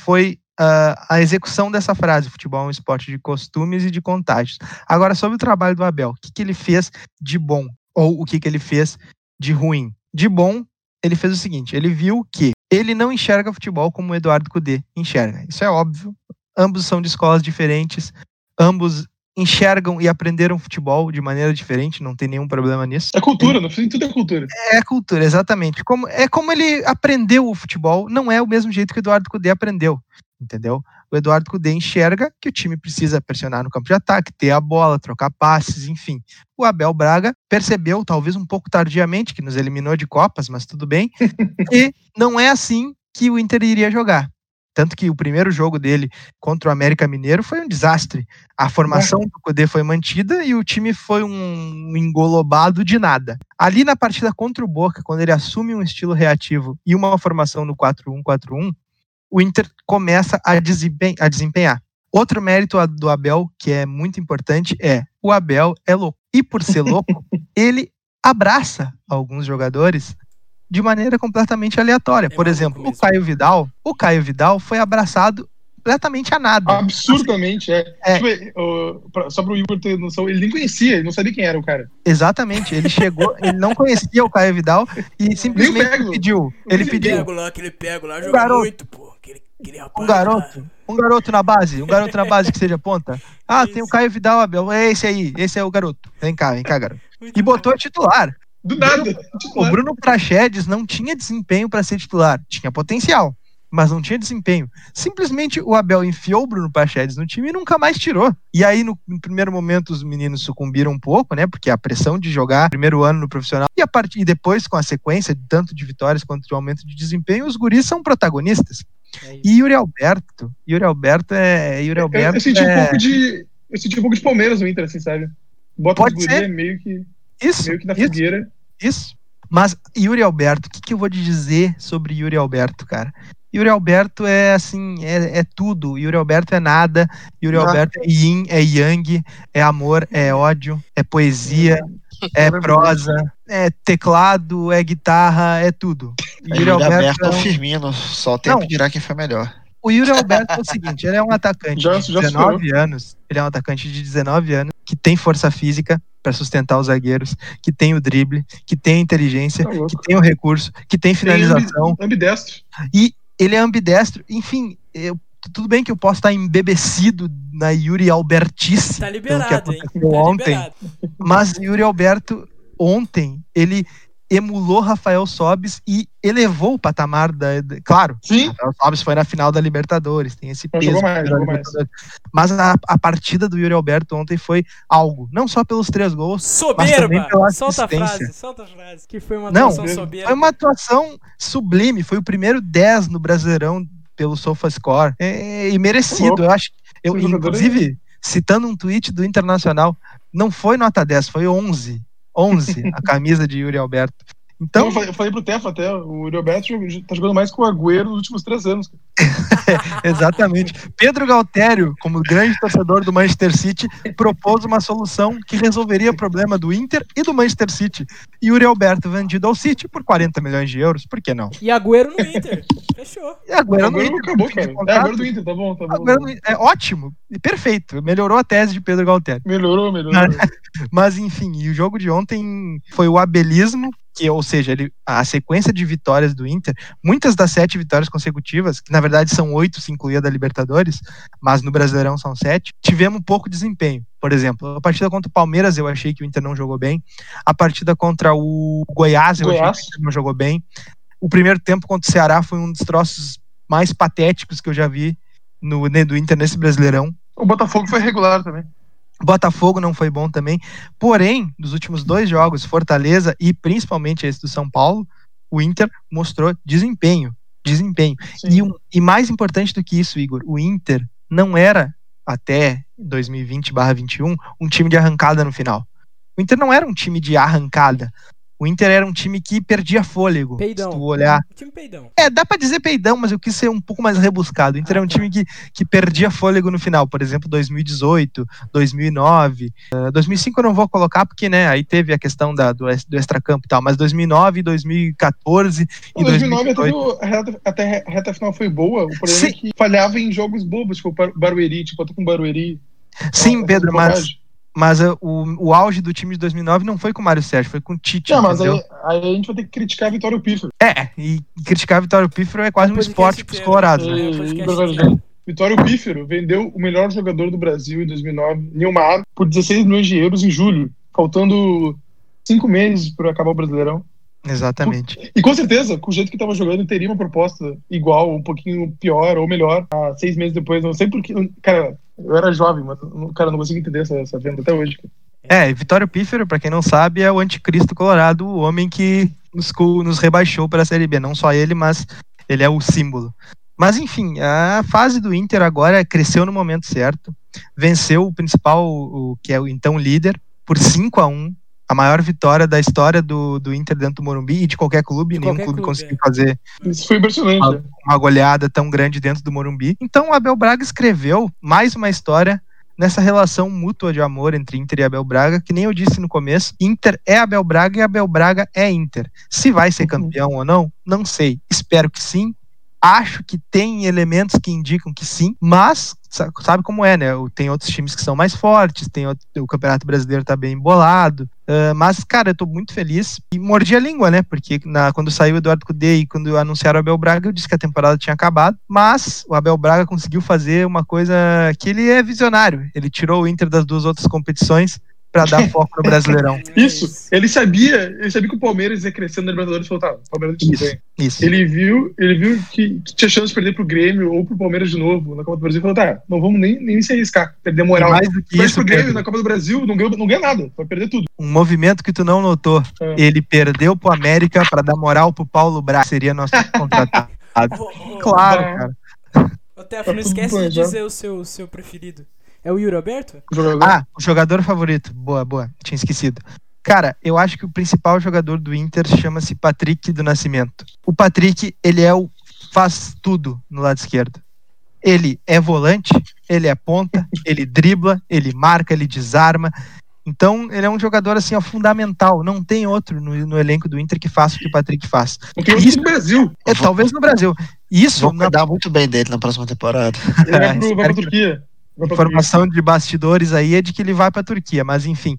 foi ah, a execução dessa frase: futebol é um esporte de costumes e de contágios. Agora, sobre o trabalho do Abel, o que, que ele fez de bom? Ou o que, que ele fez de ruim? De bom, ele fez o seguinte: ele viu que ele não enxerga futebol como o Eduardo Cudê enxerga. Isso é óbvio. Ambos são de escolas diferentes, ambos enxergam e aprenderam futebol de maneira diferente, não tem nenhum problema nisso. É cultura, no fim tudo é cultura. É cultura, exatamente. Como, é como ele aprendeu o futebol, não é o mesmo jeito que o Eduardo Cudê aprendeu, entendeu? O Eduardo Cudê enxerga que o time precisa pressionar no campo de ataque, ter a bola, trocar passes, enfim. O Abel Braga percebeu, talvez um pouco tardiamente, que nos eliminou de Copas, mas tudo bem, [laughs] e não é assim que o Inter iria jogar. Tanto que o primeiro jogo dele contra o América Mineiro foi um desastre. A formação do Cudê foi mantida e o time foi um engolobado de nada. Ali na partida contra o Boca, quando ele assume um estilo reativo e uma formação no 4-1-4-1, o Inter começa a, desempenhar, a desempenhar. Outro mérito do Abel, que é muito importante, é o Abel é louco. E por ser louco, [laughs] ele abraça alguns jogadores de maneira completamente aleatória. É Por exemplo, o Caio Vidal, o Caio Vidal foi abraçado completamente a nada. Absurdamente, é. É. Tipo, o- só pro Igor ter noção, ele nem conhecia, ele não sabia quem era o cara. Exatamente, ele chegou, [laughs] ele não conhecia o Caio Vidal e simplesmente pego. pediu, ele pediu Pego lá, aquele pego lá, joga garoto. muito, pô. Aquele, aquele rapaz um garoto, um garoto na base, um garoto na base que seja ponta. Ah, tem o Caio Vidal, Abel, é esse aí, esse é o garoto. Vem cá, vem cá, garoto. Muito E botou titular. Do nada. O Titular. Bruno Prachedes não tinha desempenho para ser titular. Tinha potencial, mas não tinha desempenho. Simplesmente o Abel enfiou o Bruno Prachedes no time e nunca mais tirou. E aí, no, no primeiro momento, os meninos sucumbiram um pouco, né? Porque a pressão de jogar primeiro ano no profissional e, a partir, e depois, com a sequência, tanto de vitórias quanto de aumento de desempenho, os guris são protagonistas. É. E Yuri Alberto, Yuri Alberto é. Yuri Eu, Alberto eu senti um é- pouco de. Eu senti um pouco de Palmeiras no Inter, assim, sabe? Bota Pode os ser. guri meio que, Isso, meio que na isso. fogueira. Isso. Mas Yuri Alberto, o que, que eu vou te dizer sobre Yuri Alberto, cara? Yuri Alberto é assim, é, é tudo. Yuri Alberto é nada. Yuri. Alberto é yin, é yang, é amor, é ódio, é poesia, é prosa, é teclado, é guitarra, é tudo. Aí Yuri Alberto Alberto é um- Firmino, só o tempo Não. dirá quem foi melhor. O Yuri Alberto é o seguinte, ele é um atacante Já- de já 19 anos. Ele é um atacante de 19 anos que tem força física para sustentar os zagueiros, que tem o drible, que tem a inteligência, Tá que tem o recurso, que tem Tem finalização. ambi- ambidestro. E ele é ambidestro. Enfim, eu- tudo bem que eu posso estar embebecido na Yuri Albertice, Tá pelo que liberado, hein? aconteceu Tá ontem. liberado. Mas Yuri Alberto, ontem, ele emulou Rafael Sobis e elevou o patamar da. da- claro, Sim, Rafael Sobis foi na final da Libertadores, tem esse Mas peso. jogou mais. Mas a, a partida do Yuri Alberto ontem foi algo. Não só pelos três gols, também Soberba! pela Solta a frase, solta a frase. Que foi uma Não, atuação soberba. Foi uma atuação sublime. Foi o primeiro 10 no Brasileirão pelo SofaScore. É, e merecido. Eu acho. Eu, inclusive, citando um tweet do Internacional, não foi nota 10, foi 11. 11 a camisa de Yuri Alberto. Então, eu falei, eu falei pro Tefa até, o Yuri Alberto tá jogando mais com o Agüero nos últimos três anos. [laughs] exatamente. Pedro Galtério, como grande torcedor do Manchester City, propôs uma solução que resolveria o problema do Inter e do Manchester City. Yuri Alberto vendido ao City por 40 milhões de euros, por que não? E Agüero no Inter. Fechou. E agora O no Agüero Inter, acabou, cara. É, agora do Inter, tá bom, tá bom. No- é ótimo, e perfeito. Melhorou a tese de Pedro Galtério. Melhorou, melhorou. [laughs] Mas enfim, e o jogo de ontem foi o abelismo, que, ou seja, ele, a sequência de vitórias do Inter, muitas das sete vitórias consecutivas, que na verdade são oito se incluir a da Libertadores, mas no Brasileirão são sete, tivemos pouco desempenho. Por exemplo, a partida contra o Palmeiras eu achei que o Inter não jogou bem. A partida contra o Goiás eu Goiás. achei que o Inter não jogou bem. O primeiro tempo contra o Ceará foi um dos troços mais patéticos que eu já vi no, né, do Inter nesse Brasileirão. O Botafogo foi regular também. Botafogo não foi bom também. Porém, nos últimos dois jogos, Fortaleza e principalmente esse do São Paulo, o Inter mostrou desempenho. Desempenho. E, e mais importante do que isso, Igor, o Inter não era, até 2020-21, um time de arrancada no final. O Inter não era um time de arrancada. O Inter era um time que perdia fôlego. Peidão. Se tu olhar. Time peidão. É, dá pra dizer peidão, mas eu quis ser um pouco mais rebuscado. O Inter Ah, é um tá. time que, que perdia fôlego no final, por exemplo, 2018, 2009. eh, 2005 eu não vou colocar porque, né, aí teve a questão da, do, do extracampo e tal, mas 2009, 2014 e Em 2009 até, 2018. que o- a reta, até a reta final foi boa. O problema Sim. é que falhava em jogos bobos, tipo Barueri, tipo, eu tô com o Barueri. Sim, Pedro, mas. Mas eh, o, o auge do time de 2009 não foi com o Mário Sérgio, foi com o Tite, Não, mas aí, aí a gente vai ter que criticar a Vitória Pífero. É, e criticar a Vitória Pífero é quase um esporte pros colorados, né? É, E- e. Vitório Pífero vendeu o melhor jogador do Brasil em 2009, Nilmar, por 16 milhões de euros em julho, faltando cinco meses para acabar o Brasileirão. Exatamente. E com certeza, com o jeito que estava jogando, teria uma proposta igual, um pouquinho pior ou melhor, há seis meses depois. Não sei porque. Cara, eu era jovem, mas, cara, não consigo entender essa, essa venda até hoje. É, Vitório Pífero, para quem não sabe, é o anticristo colorado, o homem que nos, nos rebaixou para a Série B. Não só ele, mas ele é o símbolo. Mas enfim, a fase do Inter agora cresceu no momento certo, venceu o principal, o, que é o então líder, por 5 a 1 a maior vitória da história do, do Inter dentro do Morumbi e de qualquer clube. De nenhum qualquer clube, clube conseguiu é. fazer Isso foi impressionante. Uma, uma goleada tão grande dentro do Morumbi. Então o Abel Braga escreveu mais uma história nessa relação mútua de amor entre Inter e Abel Braga, que nem eu disse no começo, Inter é Abel Braga e Abel Braga é Inter. Se vai ser uhum. campeão uhum. ou não, não sei. Espero que sim. Acho que tem elementos que indicam que sim, mas sabe como é, né? Tem outros times que são mais fortes, tem outro, o Campeonato Brasileiro tá bem embolado. Uh, mas, cara, eu tô muito feliz e mordi a língua, né? Porque na, quando saiu o Eduardo Cudê e quando anunciaram o Abel Braga, eu disse que a temporada tinha acabado. Mas o Abel Braga conseguiu fazer uma coisa que ele é visionário. Ele tirou o Inter das duas outras competições para dar foco no Brasileirão. [laughs] Isso, ele sabia, ele sabia que o Palmeiras ia crescendo na Libertadores e faltava. O Palmeiras isso, isso. Ele viu, ele viu que, que, tinha chance de perder pro Grêmio ou pro Palmeiras de novo na Copa do Brasil e falou: tá, não vamos nem, nem se arriscar, perder moral. mais do que isso, pro Grêmio Pedro. na Copa do Brasil, não ganha, não ganha nada, vai perder tudo. Um movimento que tu não notou. É. Ele perdeu pro América para dar moral pro Paulo Braz, seria nosso [laughs] contratado. claro, cara. Ô, não esquece de dizer o seu, seu preferido. É o Yuri Alberto? Ah, o jogador favorito. Boa, boa. Tinha esquecido. Cara, eu acho que o principal jogador do Inter chama-se Patrick do Nascimento. O Patrick, ele é o faz tudo no lado esquerdo. Ele é volante, ele é ponta, ele dribla, ele marca, ele desarma. Então, ele é um jogador assim, ó, fundamental. Não tem outro no, no elenco do Inter que faça o que o Patrick faz. Outro Isso, no Brasil. É, talvez no Brasil. Isso. Vou na... muito bem dele na próxima temporada. Ele vai, pro, vai pra Turquia. Informação de bastidores aí é de que ele vai para a Turquia, mas enfim.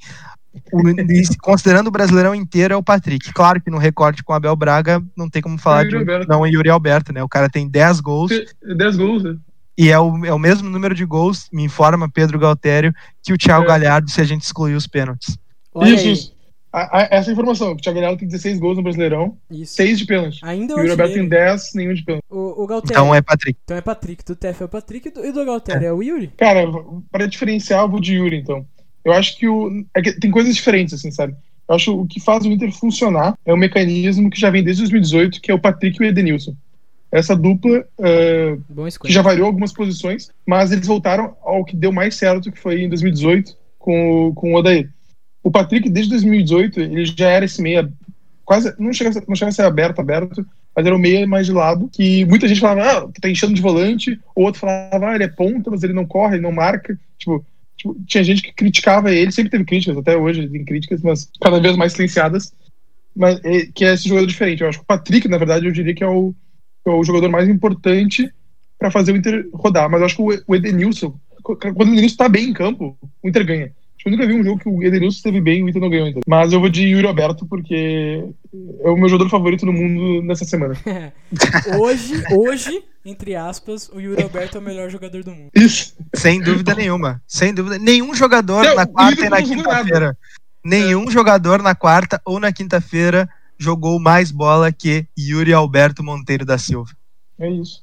O, [laughs] considerando o Brasileirão inteiro é o Patrick. Claro que no recorte com o Abel Braga não tem como falar é de Alberto. não é Yuri Alberto, né? O cara tem 10 gols. 10 gols, né? E é o, é o mesmo número de gols, me informa Pedro Galtério, que o Thiago é. Galhardo se a gente excluir os pênaltis. isso, isso. A, a, essa informação, o Thiago Galhardo tem 16 gols no Brasileirão, Isso. 6 de pênalti. Ainda o Yuri Alberto tem 10, nenhum de pênalti. O, o Galtério. Então é Patrick. Então é Patrick. Do TF é o Patrick e do, e do Galtério é. é. o Yuri? Cara, para diferenciar, eu vou de Yuri, então. Eu acho que, o, é que tem coisas diferentes, assim, sabe? Eu acho que o que faz o Inter funcionar é um mecanismo que já vem desde 2018, que é o Patrick e o Edenilson. Essa dupla uh, que já variou algumas posições, mas eles voltaram ao que deu mais certo, que foi em 2018 com, com o Odair. O Patrick, desde 2018, ele já era esse meia, quase, não chega, não chega a ser aberto, aberto, mas era o meia mais de lado, que muita gente falava, ah, tá enchendo de volante, ou outro falava, ah, ele é ponta, mas ele não corre, ele não marca, tipo, tipo, tinha gente que criticava ele, sempre teve críticas, até hoje tem críticas, mas cada vez mais silenciadas, mas que é esse jogador diferente. Eu acho que o Patrick, na verdade, eu diria que é o, é o jogador mais importante para fazer o Inter rodar, mas eu acho que o Edenilson, quando o Edenilson tá bem em campo, o Inter ganha. Eu nunca vi um jogo que o Edenilson esteve bem e o Inter não ganhou. Então. Mas eu vou de Yuri Alberto porque é o meu jogador favorito no mundo nessa semana. [laughs] hoje, hoje, entre aspas, o Yuri Alberto é o melhor jogador do mundo. Isso. Sem dúvida nenhuma. Sem dúvida. Nenhum jogador não, na quarta e na quinta-feira. Nenhum é. jogador na quarta ou na quinta-feira jogou mais bola que Yuri Alberto Monteiro da Silva. É isso.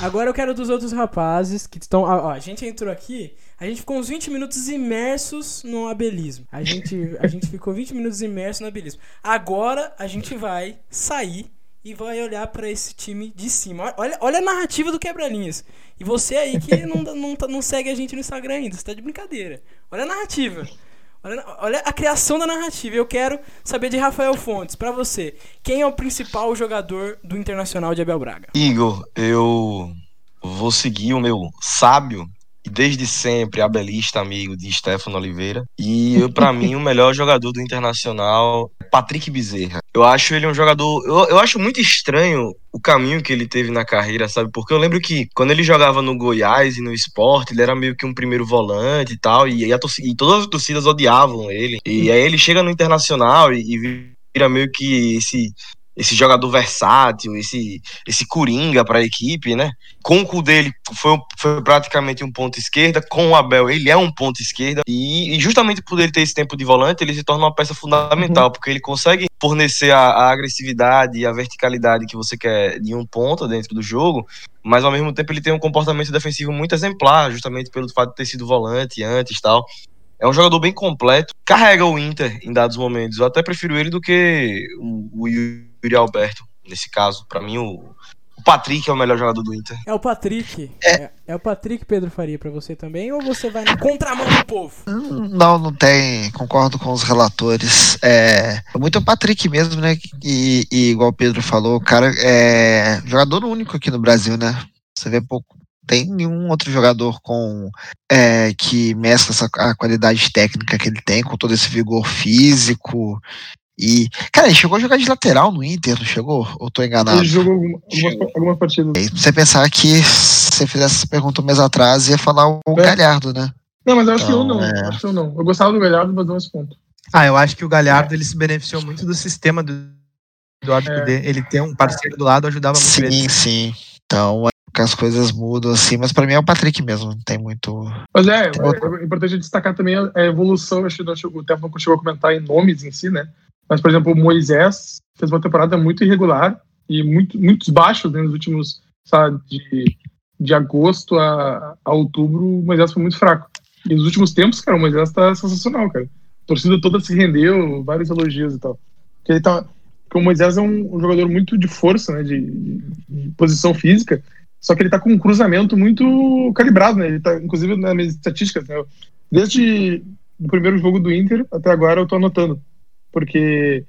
Agora eu quero dos outros rapazes que estão. Ó, a gente entrou aqui, a gente ficou uns 20 minutos imersos no abelismo. A gente, a gente ficou 20 minutos imersos no abelismo. Agora a gente vai sair e vai olhar para esse time de cima. Olha, olha a narrativa do Quebra-Linhas. E você aí que não, não, não segue a gente no Instagram ainda, você tá de brincadeira. Olha a narrativa. Olha, olha a criação da narrativa. Eu quero saber de Rafael Fontes. Para você, quem é o principal jogador do Internacional de Abel Braga? Igor, eu vou seguir o meu sábio desde sempre abelista amigo de Stefano Oliveira. E para mim o melhor jogador do Internacional é Patrick Bezerra. Eu acho ele um jogador, eu, eu acho muito estranho o caminho que ele teve na carreira, sabe? Porque eu lembro que quando ele jogava no Goiás e no esporte, ele era meio que um primeiro volante e tal, e, a torcida, e todas as torcidas odiavam ele. E aí ele chega no Internacional e, e vira meio que esse esse jogador versátil, esse, esse coringa para a equipe, né? Com o cu dele foi, foi praticamente um ponto esquerda, com o Abel ele é um ponto esquerda e, e justamente por ele ter esse tempo de volante ele se torna uma peça fundamental uhum. porque ele consegue fornecer a, a, agressividade e a verticalidade que você quer de um ponto dentro do jogo, mas ao mesmo tempo ele tem um comportamento defensivo muito exemplar, justamente pelo fato de ter sido volante antes tal. É um jogador bem completo, carrega o Inter em dados momentos. Eu até prefiro ele do que o, o Yuri Alberto, nesse caso. Para mim, o, o Patrick é o melhor jogador do Inter. É o Patrick. É, é, é o Patrick Pedro Faria para você também? Ou você vai na contramão do povo? Não, não tem. Concordo com os relatores. É, é muito o Patrick mesmo, né? E, e igual o Pedro falou, o cara é jogador único aqui no Brasil, né? Você vê pouco, tem nenhum outro jogador com é, que mescla essa, a qualidade técnica que ele tem, com todo esse vigor físico. E, cara, ele chegou a jogar de lateral no Inter, não chegou? Ou tô enganado? Ele jogou algumas, algumas partidas. E você pensar que se você fizesse essa pergunta um mês atrás, ia falar o é. Galhardo, né? Não, mas eu acho então, que eu não. É... Acho que eu não. Eu gostava do Galhardo, mas não esse ponto. Ah, eu acho que o Galhardo ele se beneficiou muito do sistema do Eduardo é. Ele ter um parceiro do lado ajudava muito sim, ele. Sim. Então, que as coisas mudam assim, mas para mim é o Patrick mesmo, não tem muito. Mas é, é, é importante destacar também a evolução, acho que o Tempo não chegou a comentar em nomes em si, né? Mas, por exemplo, o Moisés fez uma temporada muito irregular e muito, muitos baixos né, nos últimos, sabe, de, de agosto a, a outubro, o Moisés foi muito fraco. E nos últimos tempos, cara, o Moisés tá sensacional, cara. A torcida toda se rendeu, vários elogios e tal. Porque ele tá, porque o Moisés é um, um, jogador muito de força, né, de, de, posição física, só que ele tá com um cruzamento muito calibrado, né? Ele tá, inclusive, nas minhas estatísticas, né? Desde o primeiro jogo do Inter até agora eu tô anotando. Porque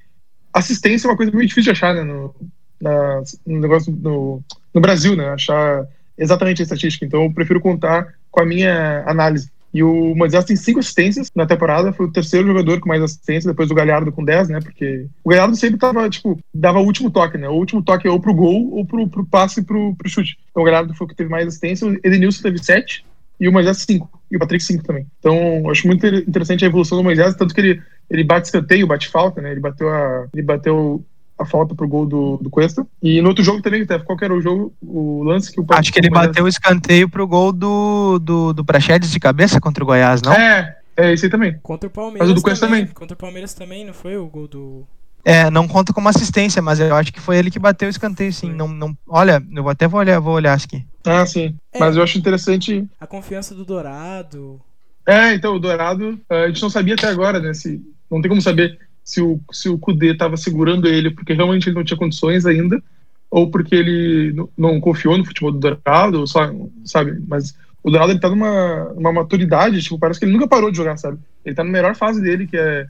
assistência é uma coisa muito difícil de achar, né? No, na, no negócio no, no Brasil, né? Achar exatamente a estatística. Então eu prefiro contar com a minha análise. E o Moisés tem cinco assistências na temporada, foi o terceiro jogador com mais assistência, depois do Galhardo com 10, né? Porque o Galhardo sempre tava, tipo, dava o último toque, né? O último toque é ou pro gol ou pro, pro passe pro, pro chute. Então o Galhardo foi o que teve mais assistência, o Edenilson teve sete e o Moisés cinco. E o Patrick cinco também. Então, acho muito interessante a evolução do Moisés, tanto que ele, ele bate escanteio, bate falta, né? Ele bateu a. Ele bateu a falta pro gol do, do Cuesta. E no outro jogo também, qual era o jogo, o lance que o Acho que ele bateu o escanteio pro gol do, do, do Prachedes de cabeça contra o Goiás, não? É, é esse aí também. Contra o Palmeiras. Mas o do Cuesta também. também. Contra o Palmeiras também, não foi o gol do. É, não conta como assistência, mas eu acho que foi ele que bateu o escanteio, sim. Não, não, olha, eu até vou olhar, vou olhar aqui. Ah, sim. É, mas eu acho interessante. A confiança do Dourado. É, então, o Dourado, a gente não sabia até agora, né? Se, não tem como saber se o, se o Kudê estava segurando ele porque realmente ele não tinha condições ainda, ou porque ele não, confiou no futebol do Dourado, sabe? Mas o Dourado ele tá numa, numa maturidade, tipo, parece que ele nunca parou de jogar, sabe? Ele tá na melhor fase dele, que é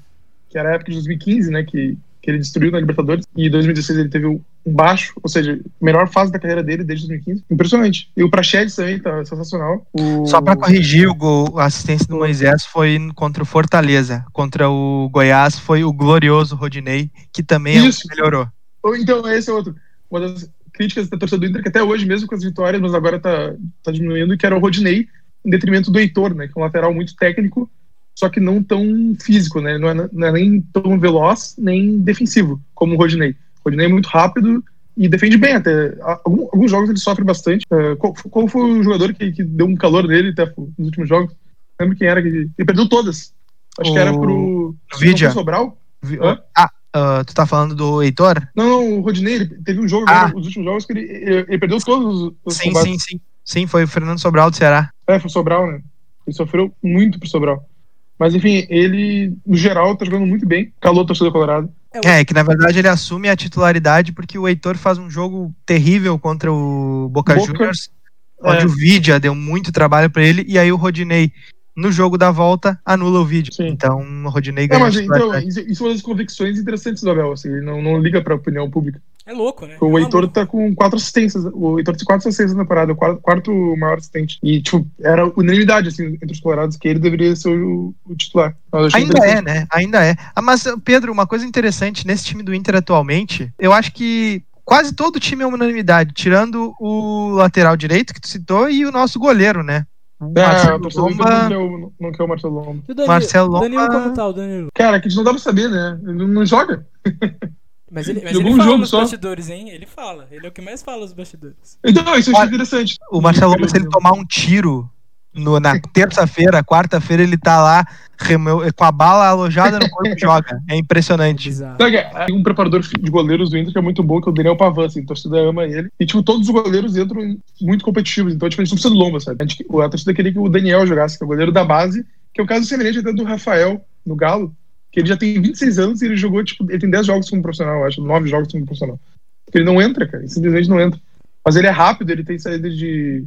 que era a época de 2015, né, que, que ele destruiu na Libertadores, e em 2016 ele teve baixo, ou seja, melhor fase da carreira dele desde 2015. Impressionante. E o Praxedes também tá sensacional. O... Só para corrigir, o gol, a assistência do Moisés foi contra o Fortaleza. Contra o Goiás foi o glorioso Rodinei, que também é Isso. melhorou. Então, esse é outro. Uma das críticas da torcida do Inter, que até hoje, mesmo com as vitórias, mas agora tá, tá diminuindo, que era o Rodinei, em detrimento do Heitor, né? Que é um lateral muito técnico, só que não tão físico, né? Não é, não é nem tão veloz, nem defensivo, como o Rodinei. Rodinei é muito rápido e defende bem até. Algum, alguns jogos ele sofre bastante. Uh, qual, qual, foi o jogador que, que, deu um calor nele até nos últimos jogos? Não lembro quem era. Que, ele perdeu todas. Acho o... que era pro. Vidia. Sobral. Vi... Ah, uh, tu tá falando do Heitor? Não, não, o Rodinei, teve um jogo ah. os últimos jogos que ele, ele, ele perdeu todos os, Sim, combates. sim, sim. Sim, foi o Fernando Sobral do Ceará. É, foi o Sobral, né? Ele sofreu muito pro Sobral. Mas enfim, ele, no geral, tá jogando muito bem. Calou a torcida colorado. É, que na verdade ele assume a titularidade porque o Heitor faz um jogo terrível contra o Boca, Boca Juniors, onde é. o Vidia deu muito trabalho para ele, e aí o Rodinei no jogo da volta, anula o vídeo. Sim. Então o Rodinei ganha. Não, mas, então, isso, isso é uma das convicções interessantes do Abel. Assim, ele não, não liga pra opinião pública. É louco, né? O é Heitor tá com quatro assistências. O Heitor tem quatro assistências na parada, o quarto, quarto, maior assistente. E, tipo, era unanimidade, assim, entre os colorados, que ele deveria ser o, o titular. Ainda é, né? Ainda é. Ah, mas, Pedro, uma coisa interessante nesse time do Inter atualmente, eu acho que quase todo time é unanimidade, tirando o lateral direito que tu citou e o nosso goleiro, né? É, o Marcelo Lomba não quer o, não quer o Marcelo Lomba. Danilo, Marcelo Lomba... Danilo como tá o Danilo? Cara, que a gente não dá pra saber, né? Ele não, joga. [laughs] Mas ele, mas Jogou ele um fala jogo nos só. bastidores, hein? Ele fala. Ele é o que mais fala nos bastidores. Então, isso eu achei interessante. O Marcelo, se ele tomar um tiro no- na terça-feira, quarta-feira, ele tá lá com a bala alojada no corpo e joga. É É impressionante. Sabe, Tem um preparador de goleiros do Inter que é muito bom, que é o Daniel Pavan, assim, a torcida ama ele. E, tipo, todos os goleiros entram muito competitivos, então, tipo, a gente não precisa do Lomba, sabe? A, gente, a torcida queria que o Daniel jogasse, que é o goleiro da base, que é o caso semelhante até do Rafael, no Galo, que ele já tem 26 anos e ele jogou, tipo, ele tem 10 jogos como profissional, eu acho, 9 jogos como profissional. Porque ele não entra, cara, ele simplesmente não entra. Mas ele é rápido, ele tem saída de...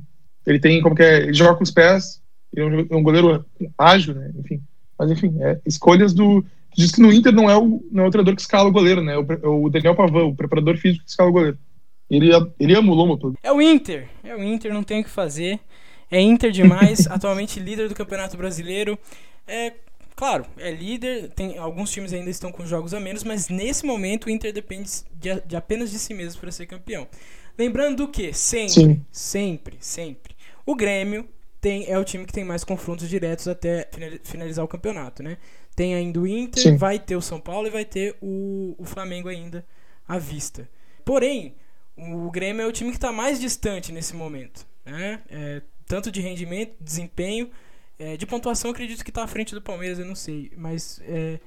Ele tem, como que é, ele joga com os pés, ele é um, é goleiro ágil, né, enfim. Mas, enfim, é, escolhas do... Diz que no Inter não é o, não é o treinador que escala o goleiro, né? É o, é o Daniel Pavan, o preparador físico que escala o goleiro. Ele, ele ama o Lomba. É o Inter. É o Inter, não tem o que fazer. É Inter demais, [laughs] atualmente líder do Campeonato Brasileiro. É, claro, é líder, tem alguns times ainda estão com jogos a menos, mas nesse momento o Inter depende de, de apenas de si mesmo para ser campeão. Lembrando que sempre, Sim. sempre, sempre, o Grêmio tem, é o time que tem mais confrontos diretos até finali- finalizar o campeonato, né? Tem ainda o Inter, Sim. vai ter o São Paulo e vai ter o, o Flamengo ainda à vista. Porém, o Grêmio é o time que está mais distante nesse momento, né? É, tanto de rendimento, desempenho, é, de pontuação, acredito que está à frente do Palmeiras, eu não sei, mas é,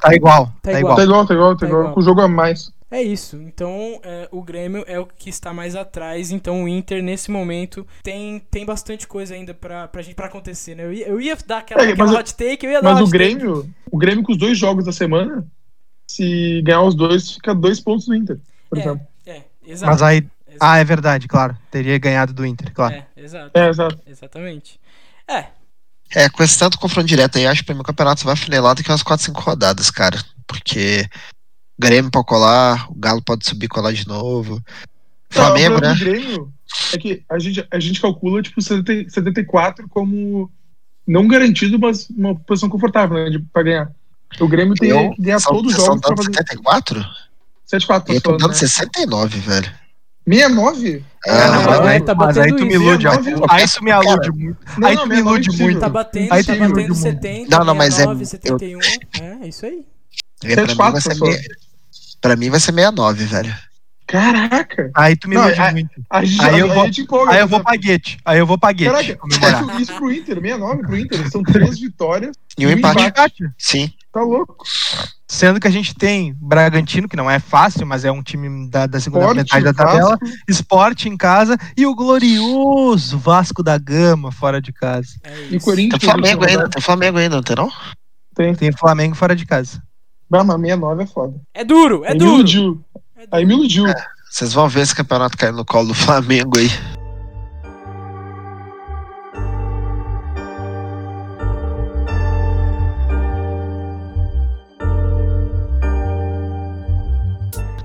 Tá igual, Tá tá, igual. igual. Tá igual, tá igual, tá, Tá igual. o jogo a mais. É isso. Então, é, o Grêmio é o que está mais atrás. Então, o Inter nesse momento tem, tem bastante coisa ainda pra, pra gente pra acontecer, né? Eu ia, eu ia dar aquela, É, aquela hot take, eu ia dar Mas hot o take. Grêmio, o Grêmio com os dois jogos da semana, se ganhar os dois, fica dois pontos no Inter, por exemplo. É, é, exato. Mas aí. exato. Ah, é verdade, claro. Teria ganhado do Inter, claro. É, exato. É, exato. Exatamente. É, É, com esse tanto confronto direto aí, acho que o campeonato vai funilar daqui umas 4, 5 rodadas, cara. Porque Grêmio pode colar, o Galo pode subir e colar de novo. Flamengo, Não, o né? Grêmio é que a gente, a gente calcula, tipo, 70 74 como não garantido, mas uma posição confortável, né, de, pra ganhar. O Grêmio tem Eu- que ganhar São, todos os jogos pra dando fazer 74? 7-4, Eu tô falando, dando né? 69, velho. 69? É, Ah, não, mas é, aí, tá mas aí batendo tu me ilude. Aí, 69, aí tu me alude muito. Não, Aí não, tu me 69 ilude é muito. tá batendo, Aí tá batendo muito bom. 70, Não, não, mas é- 69, eu- 71. É, é isso aí. É, pra, mim vai 74, ser pessoal. meia- pra mim vai ser 69, velho. Caraca! Aí tu me Não, ilude muito. A gente, Aí eu a vou- empolga. Aí eu vou né? pra Guete. Aí eu vou pra Guete Caraca, [laughs] isso, pro Inter, 69 pro Inter. São três vitórias. [laughs] E um Um empate. empate. Sim. Tá louco. Sendo que a gente tem Bragantino, que não é fácil, mas é um time da, da segunda metade da tabela. Vasco. Esporte em casa e o glorioso Vasco da Gama fora de casa. É E. Corinthians. Tem Flamengo última ainda, tem Flamengo ainda, não tem não? Tem. Tem Flamengo fora de casa. Bah, mas 69 é foda. É duro, é Aí me duro. iludiu. É duro. Aí me iludiu. Vocês vão ver esse campeonato caindo no colo do Flamengo aí.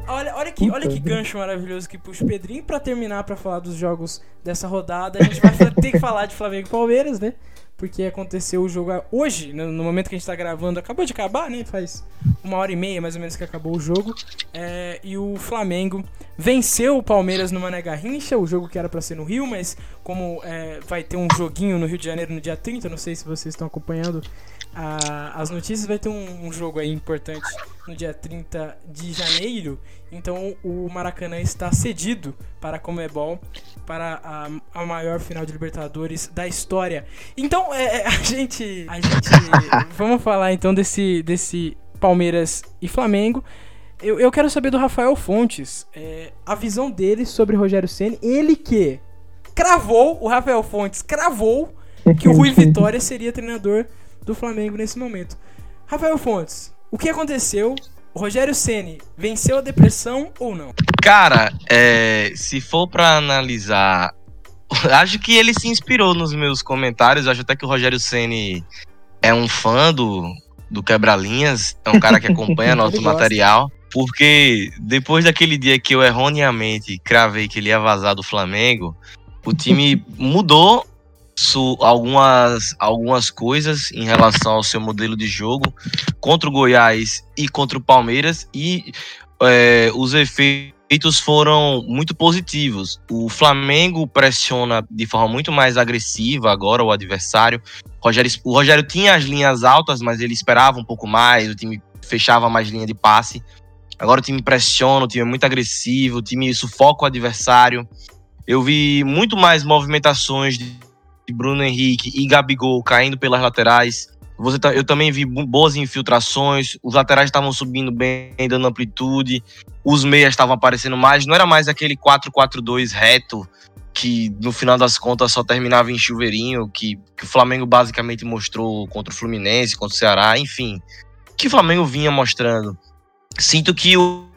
Olha, olha que, olha que gancho maravilhoso que puxa o Pedrinho pra terminar pra falar dos jogos dessa rodada. A gente vai ter que falar de Flamengo e Palmeiras, né? Porque aconteceu o jogo hoje, no, no momento que a gente tá gravando, acabou de acabar, né? Faz uma hora e meia mais ou menos que acabou o jogo. É, e o Flamengo venceu o Palmeiras no Mané Garrincha, o jogo que era pra ser no Rio, mas como é, vai ter um joguinho no Rio de Janeiro no dia 30, não sei se vocês estão acompanhando a- as notícias, vai ter um, um jogo aí importante no dia 30 de janeiro. Então o Maracanã está cedido para a Comebol para a, a maior final de Libertadores da história. Então é, é, a gente, a gente [laughs] vamos falar então desse desse Palmeiras e Flamengo. Eu, eu quero saber do Rafael Fontes é, a visão dele sobre Rogério Ceni. Ele que cravou o Rafael Fontes cravou que o Rui [laughs] Vitória seria treinador do Flamengo nesse momento. Rafael Fontes, o que aconteceu? O Rogério Ceni venceu a depressão ou não? Cara, é, se for pra analisar, [laughs] acho que ele se inspirou nos meus comentários. Acho até que o Rogério Ceni é um fã do, do Quebra-Linhas, é um cara que acompanha [laughs] nosso material. Porque depois daquele dia que eu erroneamente cravei que ele ia vazar do Flamengo, o time mudou algumas, algumas coisas em relação ao seu modelo de jogo contra o Goiás e contra o Palmeiras e é, os efeitos foram muito positivos. O Flamengo pressiona de forma muito mais agressiva agora o adversário. O Rogério, o Rogério tinha as linhas altas, mas ele esperava um pouco mais, o time fechava mais linha de passe. Agora o time pressiona, o time é muito agressivo, o time sufoca o adversário. Eu vi muito mais movimentações de Bruno Henrique e Gabigol caindo pelas laterais. Você, eu também vi boas infiltrações, os laterais estavam subindo bem, dando amplitude, os meias estavam aparecendo mais, não era mais aquele 4-4-2 reto, que no final das contas só terminava em chuveirinho, que, que o Flamengo basicamente mostrou contra o Fluminense, contra o Ceará, enfim, que o Flamengo vinha mostrando. Sinto que o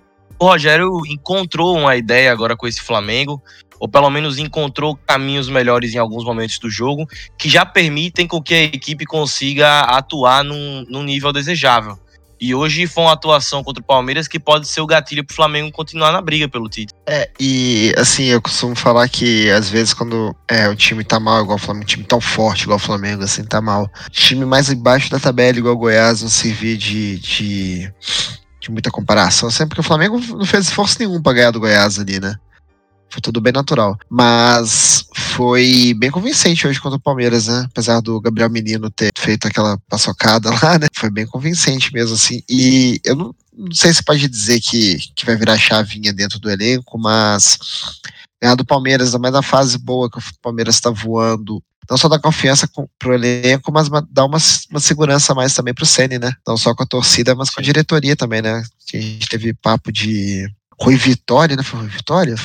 Rogério encontrou uma ideia agora com esse Flamengo, ou pelo menos encontrou caminhos melhores em alguns momentos do jogo, que já permitem com que a equipe consiga atuar num, num nível desejável. E hoje foi uma atuação contra o Palmeiras que pode ser o gatilho para o Flamengo continuar na briga pelo título. É, e assim, eu costumo falar que às vezes quando é, o time tá mal, igual o Flamengo, um time tão forte igual o Flamengo, assim, tá mal. Time mais embaixo da tabela, igual o Goiás, não servir de, de, de muita comparação. Sempre que o Flamengo não fez esforço nenhum pra ganhar do Goiás ali, né? Foi tudo bem natural. Mas foi bem convincente hoje contra o Palmeiras, né? Apesar do Gabriel Menino ter feito aquela paçocada [laughs] lá, né? Foi bem convincente mesmo, assim. E eu não, não sei se pode dizer que, que vai virar chavinha dentro do elenco, mas ganhar do Palmeiras, mais na fase boa que o Palmeiras está voando, não só dá confiança pro elenco, mas dá uma, uma segurança mais também pro Ceni, né? Não só com a torcida, mas com a diretoria também, né? A gente teve papo de Rui Vitória, né? Foi Rui Vitória?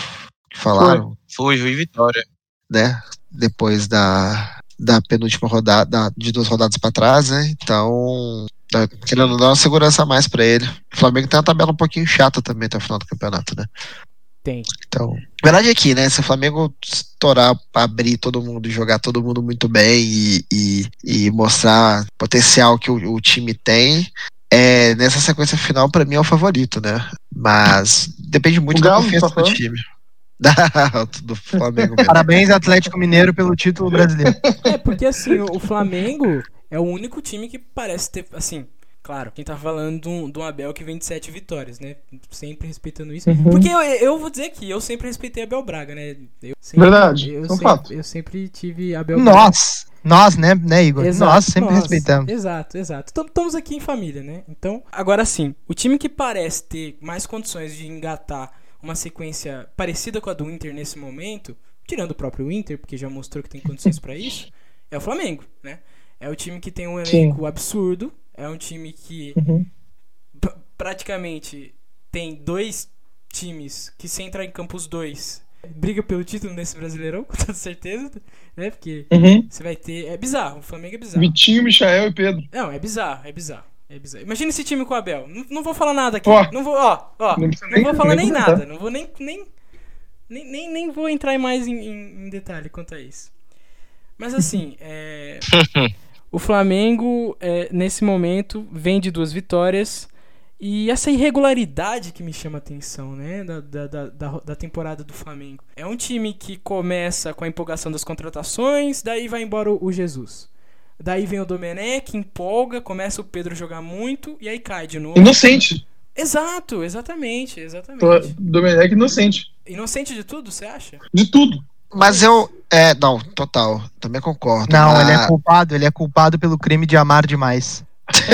Falaram. Foi, foi Vitória. Né? Depois da, da penúltima rodada, de duas rodadas para trás, né? Então, tá querendo dar uma segurança a mais para ele. O Flamengo tem uma tabela um pouquinho chata também até o final do campeonato, né? Tem. Então, a verdade é que, né? Se o Flamengo estourar, abrir todo mundo, jogar todo mundo muito bem e, e, e mostrar o potencial que o, o time tem, é, nessa sequência final, para mim, é o favorito, né? Mas depende muito da confiança tá do time. [laughs] do Flamengo. Mesmo. Parabéns, Atlético Mineiro, pelo título brasileiro. É, porque assim, o Flamengo é o único time que parece ter, assim, claro, quem tá falando de um, Abel que vem de sete vitórias, né? Sempre respeitando isso. Uhum. Porque eu, eu vou dizer que eu sempre respeitei Abel Braga, né? Eu sempre, Verdade, eu, sempre, fato. eu sempre tive Abel Braga. Nós, nós, né, né Igor? Exato, nós sempre nós. respeitamos. Exato, exato. Estamos aqui em família, né? Então, agora sim, o time que parece ter mais condições de engatar uma sequência parecida com a do Inter nesse momento, tirando o próprio Inter, porque já mostrou que tem condições para isso, é o Flamengo, né? É o time que tem um elenco Sim. absurdo, é um time que uhum. praticamente tem dois times que se entrar em campo os dois briga pelo título nesse Brasileirão, [laughs] com toda certeza, né? Porque uhum. você vai ter. É bizarro, o Flamengo é bizarro. Vitinho, Michael e Pedro. Não, é bizarro, é bizarro. É bizarro. Imagina esse time com o Abel. Não, não vou falar nada aqui. Oh, não vou, ó, ó. Não, não vou falar nem nada. Não vou nem, nem, nem, nem, nem vou entrar mais em, em, em detalhe quanto a isso. Mas assim, [laughs] é, o Flamengo, é, nesse momento, vem de duas vitórias. E essa irregularidade que me chama a atenção, né? Da, da, da, da, temporada do Flamengo. É um time que começa com a empolgação das contratações, daí vai embora o, o Jesus. Daí vem o Domenech, empolga, começa o Pedro a jogar muito e aí cai de novo. Inocente. Exato, exatamente, exatamente. Domenech inocente. Inocente de tudo, você acha? De tudo. Mas eu. É, não, total. Também concordo. Não, mas... ele é culpado, ele é culpado pelo crime de amar demais.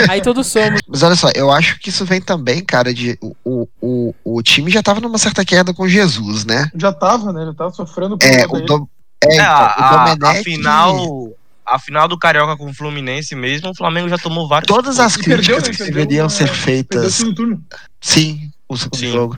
Aí todos somos. Mas olha só, eu acho que isso vem também, cara, de. O, o, o time já tava numa certa queda com Jesus, né? Já tava, né? Já tava sofrendo por É, o, do, é, é, então, a, o Domenech. Afinal a final do Carioca com o Fluminense mesmo, o Flamengo já tomou vários. Todas as críticas perdeu, que deveriam ser feitas. Sim, o segundo Sim. jogo.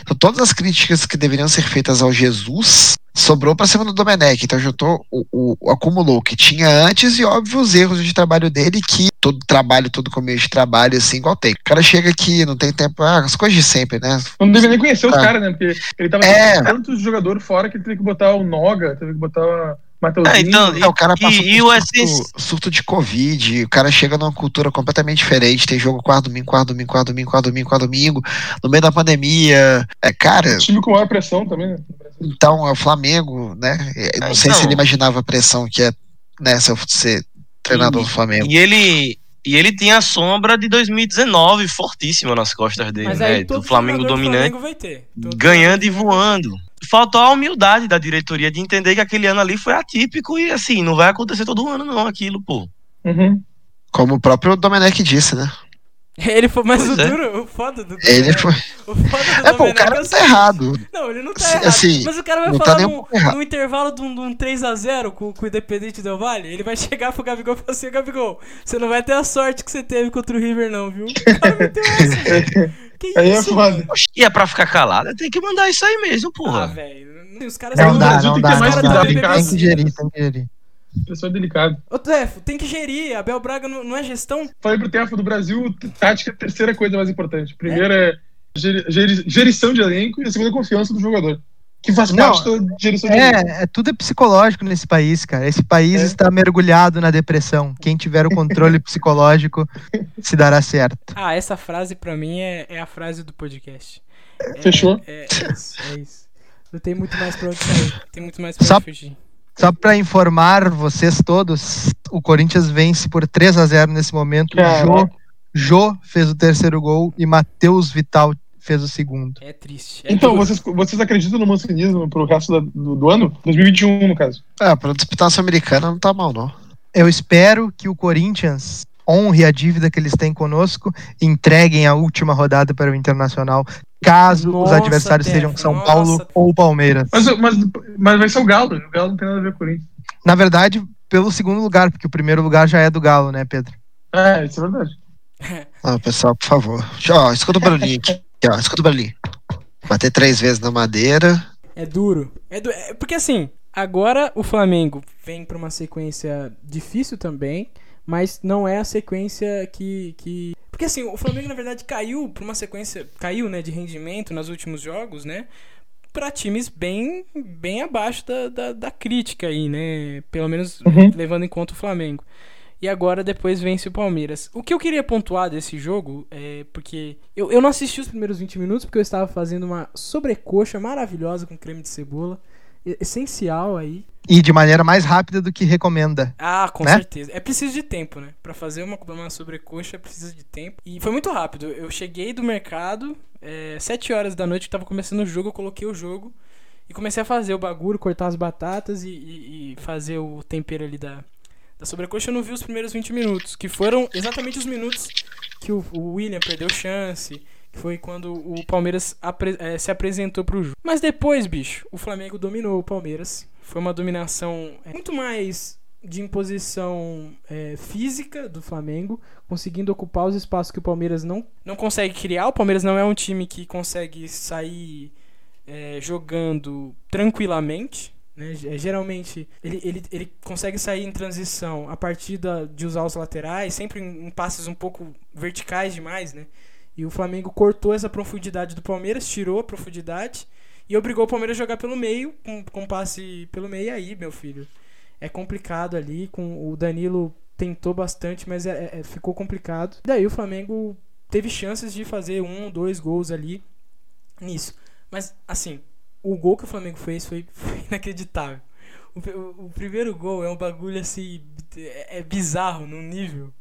Então, todas as críticas que deveriam ser feitas ao Jesus sobrou para cima do Domenech. Então juntou, o, o, acumulou o que tinha antes e, óbvio, os erros de trabalho dele, que todo trabalho, todo começo de trabalho, assim, igual tem. O cara chega aqui, não tem tempo, ah, as coisas de sempre, né? Não deve nem conhecer ah. os caras, né? Porque ele tava é. tantos jogadores fora que ele teve que botar o Noga, teve que botar é, então, é, o cara passa e, por e surto, surto, de Covid, o cara chega numa cultura completamente diferente, tem jogo quarto domingo, quarto domingo, quarto domingo, quarto domingo, quarto domingo, no meio da pandemia. É, cara. O time com maior pressão também, né? Então, é o Flamengo, né? É, não é, sei então, se ele imaginava a pressão que é, né, se eu ser treinador e, do Flamengo. E ele. E ele tem a sombra de 2019 fortíssima nas costas dele, né? Do Flamengo dominante. Flamengo ganhando e voando faltou a humildade da diretoria de entender que aquele ano ali foi atípico e assim, não vai acontecer todo ano, não, aquilo, pô. Uhum. Como o próprio Domenech disse, né? [laughs] Ele foi, mas o é. duro, o foda do Ele Domenech- foi. O foda do É, pô, o Domenech cara é não tá errado. Não, ele não tá Assim, errado. assim, mas o cara vai tá falar um num, num intervalo de um, de um 3x0 com, com o Independente Del Vale. Ele vai [laughs] chegar pro Gabigol e falar assim: Gabigol, você não vai ter a sorte que você teve contra o River, não, viu? [laughs] O cara meteu essa. Que Aí é isso, foda. mano? E é pra ficar calado, tem que mandar isso aí mesmo, Ah, porra. velho. Os caras É, Não o dá, Brasil não tem que dá, ter mais cuidado dá. Tem que gerir, tem que gerir. Pessoal delicado. Ô, Tefo, tem que gerir. Abel Braga não, não é gestão? Falei pro Tefo do Brasil, tática é a terceira coisa mais importante. Primeiro é, geri- geri- gerição de elenco e a segunda é confiança do jogador. Que faz Não, parte da gerição de. É, é, tudo é psicológico nesse país, cara. Esse país É. está mergulhado na depressão. Quem tiver o controle [laughs] psicológico se dará certo. Ah, essa frase pra mim é, é a frase do podcast. É- Fechou? É, é isso, é isso. Não tem muito mais pra onde sair. Tem muito mais pra Só- onde fugir. Só pra informar vocês todos, o Corinthians vence por 3 a 0 nesse momento. Jô, Jô fez o terceiro gol e Matheus Vital fez o segundo. É triste. É Então, duro. vocês, vocês acreditam no mancinismo pro resto da- do, do ano? 2021, no caso. Ah, pra disputar a Sul-Americana não tá mal, não. Eu espero que o Corinthians honre a dívida que eles têm conosco e entreguem a última rodada para o Internacional, caso os Nossa, adversários Tefo, sejam São nossa. Paulo ou Palmeiras. Mas, mas, mas vai ser o Galo. O Galo não tem nada a ver com o Corinthians. Na verdade, pelo segundo lugar, porque o primeiro lugar já é do Galo, né, Pedro? É, isso é verdade. Ah, pessoal, por favor. Ó, escuta o barulhinho aqui. [laughs] Aqui, ó, escuta o barulhinho. Bater três vezes na madeira. É duro. É du- é- porque assim, agora o Flamengo vem pra uma sequência difícil também, mas não é a sequência que. que... Porque assim, o Flamengo na verdade caiu pra uma sequência. Caiu, né, de rendimento nos últimos jogos, né? Pra times bem, bem abaixo da, da, da crítica aí, né? Pelo menos Uhum. levando em conta o Flamengo. E agora depois vence o Palmeiras. O que eu queria pontuar desse jogo é porque eu, eu não assisti os primeiros 20 minutos porque eu estava fazendo uma sobrecoxa maravilhosa com creme de cebola. Essencial aí. E de maneira mais rápida do que recomenda. Ah, com Né? certeza. É preciso de tempo, né? Pra fazer uma, uma sobrecoxa precisa de tempo. E foi muito rápido. Eu cheguei do mercado, é, 7 horas da noite, tava começando o jogo, eu coloquei o jogo e comecei a fazer o bagulho, cortar as batatas e, e- e fazer o tempero ali da, da sobrecoxa. Eu não vi os primeiros 20 minutos, que foram exatamente os minutos que o, o William perdeu chance. Que foi quando o Palmeiras apre- eh, se apresentou pro jogo. Mas depois, bicho, o Flamengo dominou o Palmeiras. Foi uma dominação eh, muito mais de imposição eh, física do Flamengo, conseguindo ocupar os espaços que o Palmeiras não, não consegue criar. O Palmeiras não é um time que consegue sair eh, jogando tranquilamente. Né? G- Geralmente ele, ele, ele consegue sair em transição a partir da, de usar os laterais, sempre em, passes um pouco verticais demais, né? E o Flamengo cortou essa profundidade do Palmeiras, tirou a profundidade e obrigou o Palmeiras a jogar pelo meio, com, com passe pelo meio. Aí, meu filho, é complicado ali. Com o Danilo tentou bastante, mas é- é- ficou complicado. Daí o Flamengo teve chances de fazer um, dois gols ali nisso. Mas, assim, o gol que o Flamengo fez foi, [laughs] foi inacreditável. O, o- primeiro gol é um bagulho assim. É, é bizarro num nível.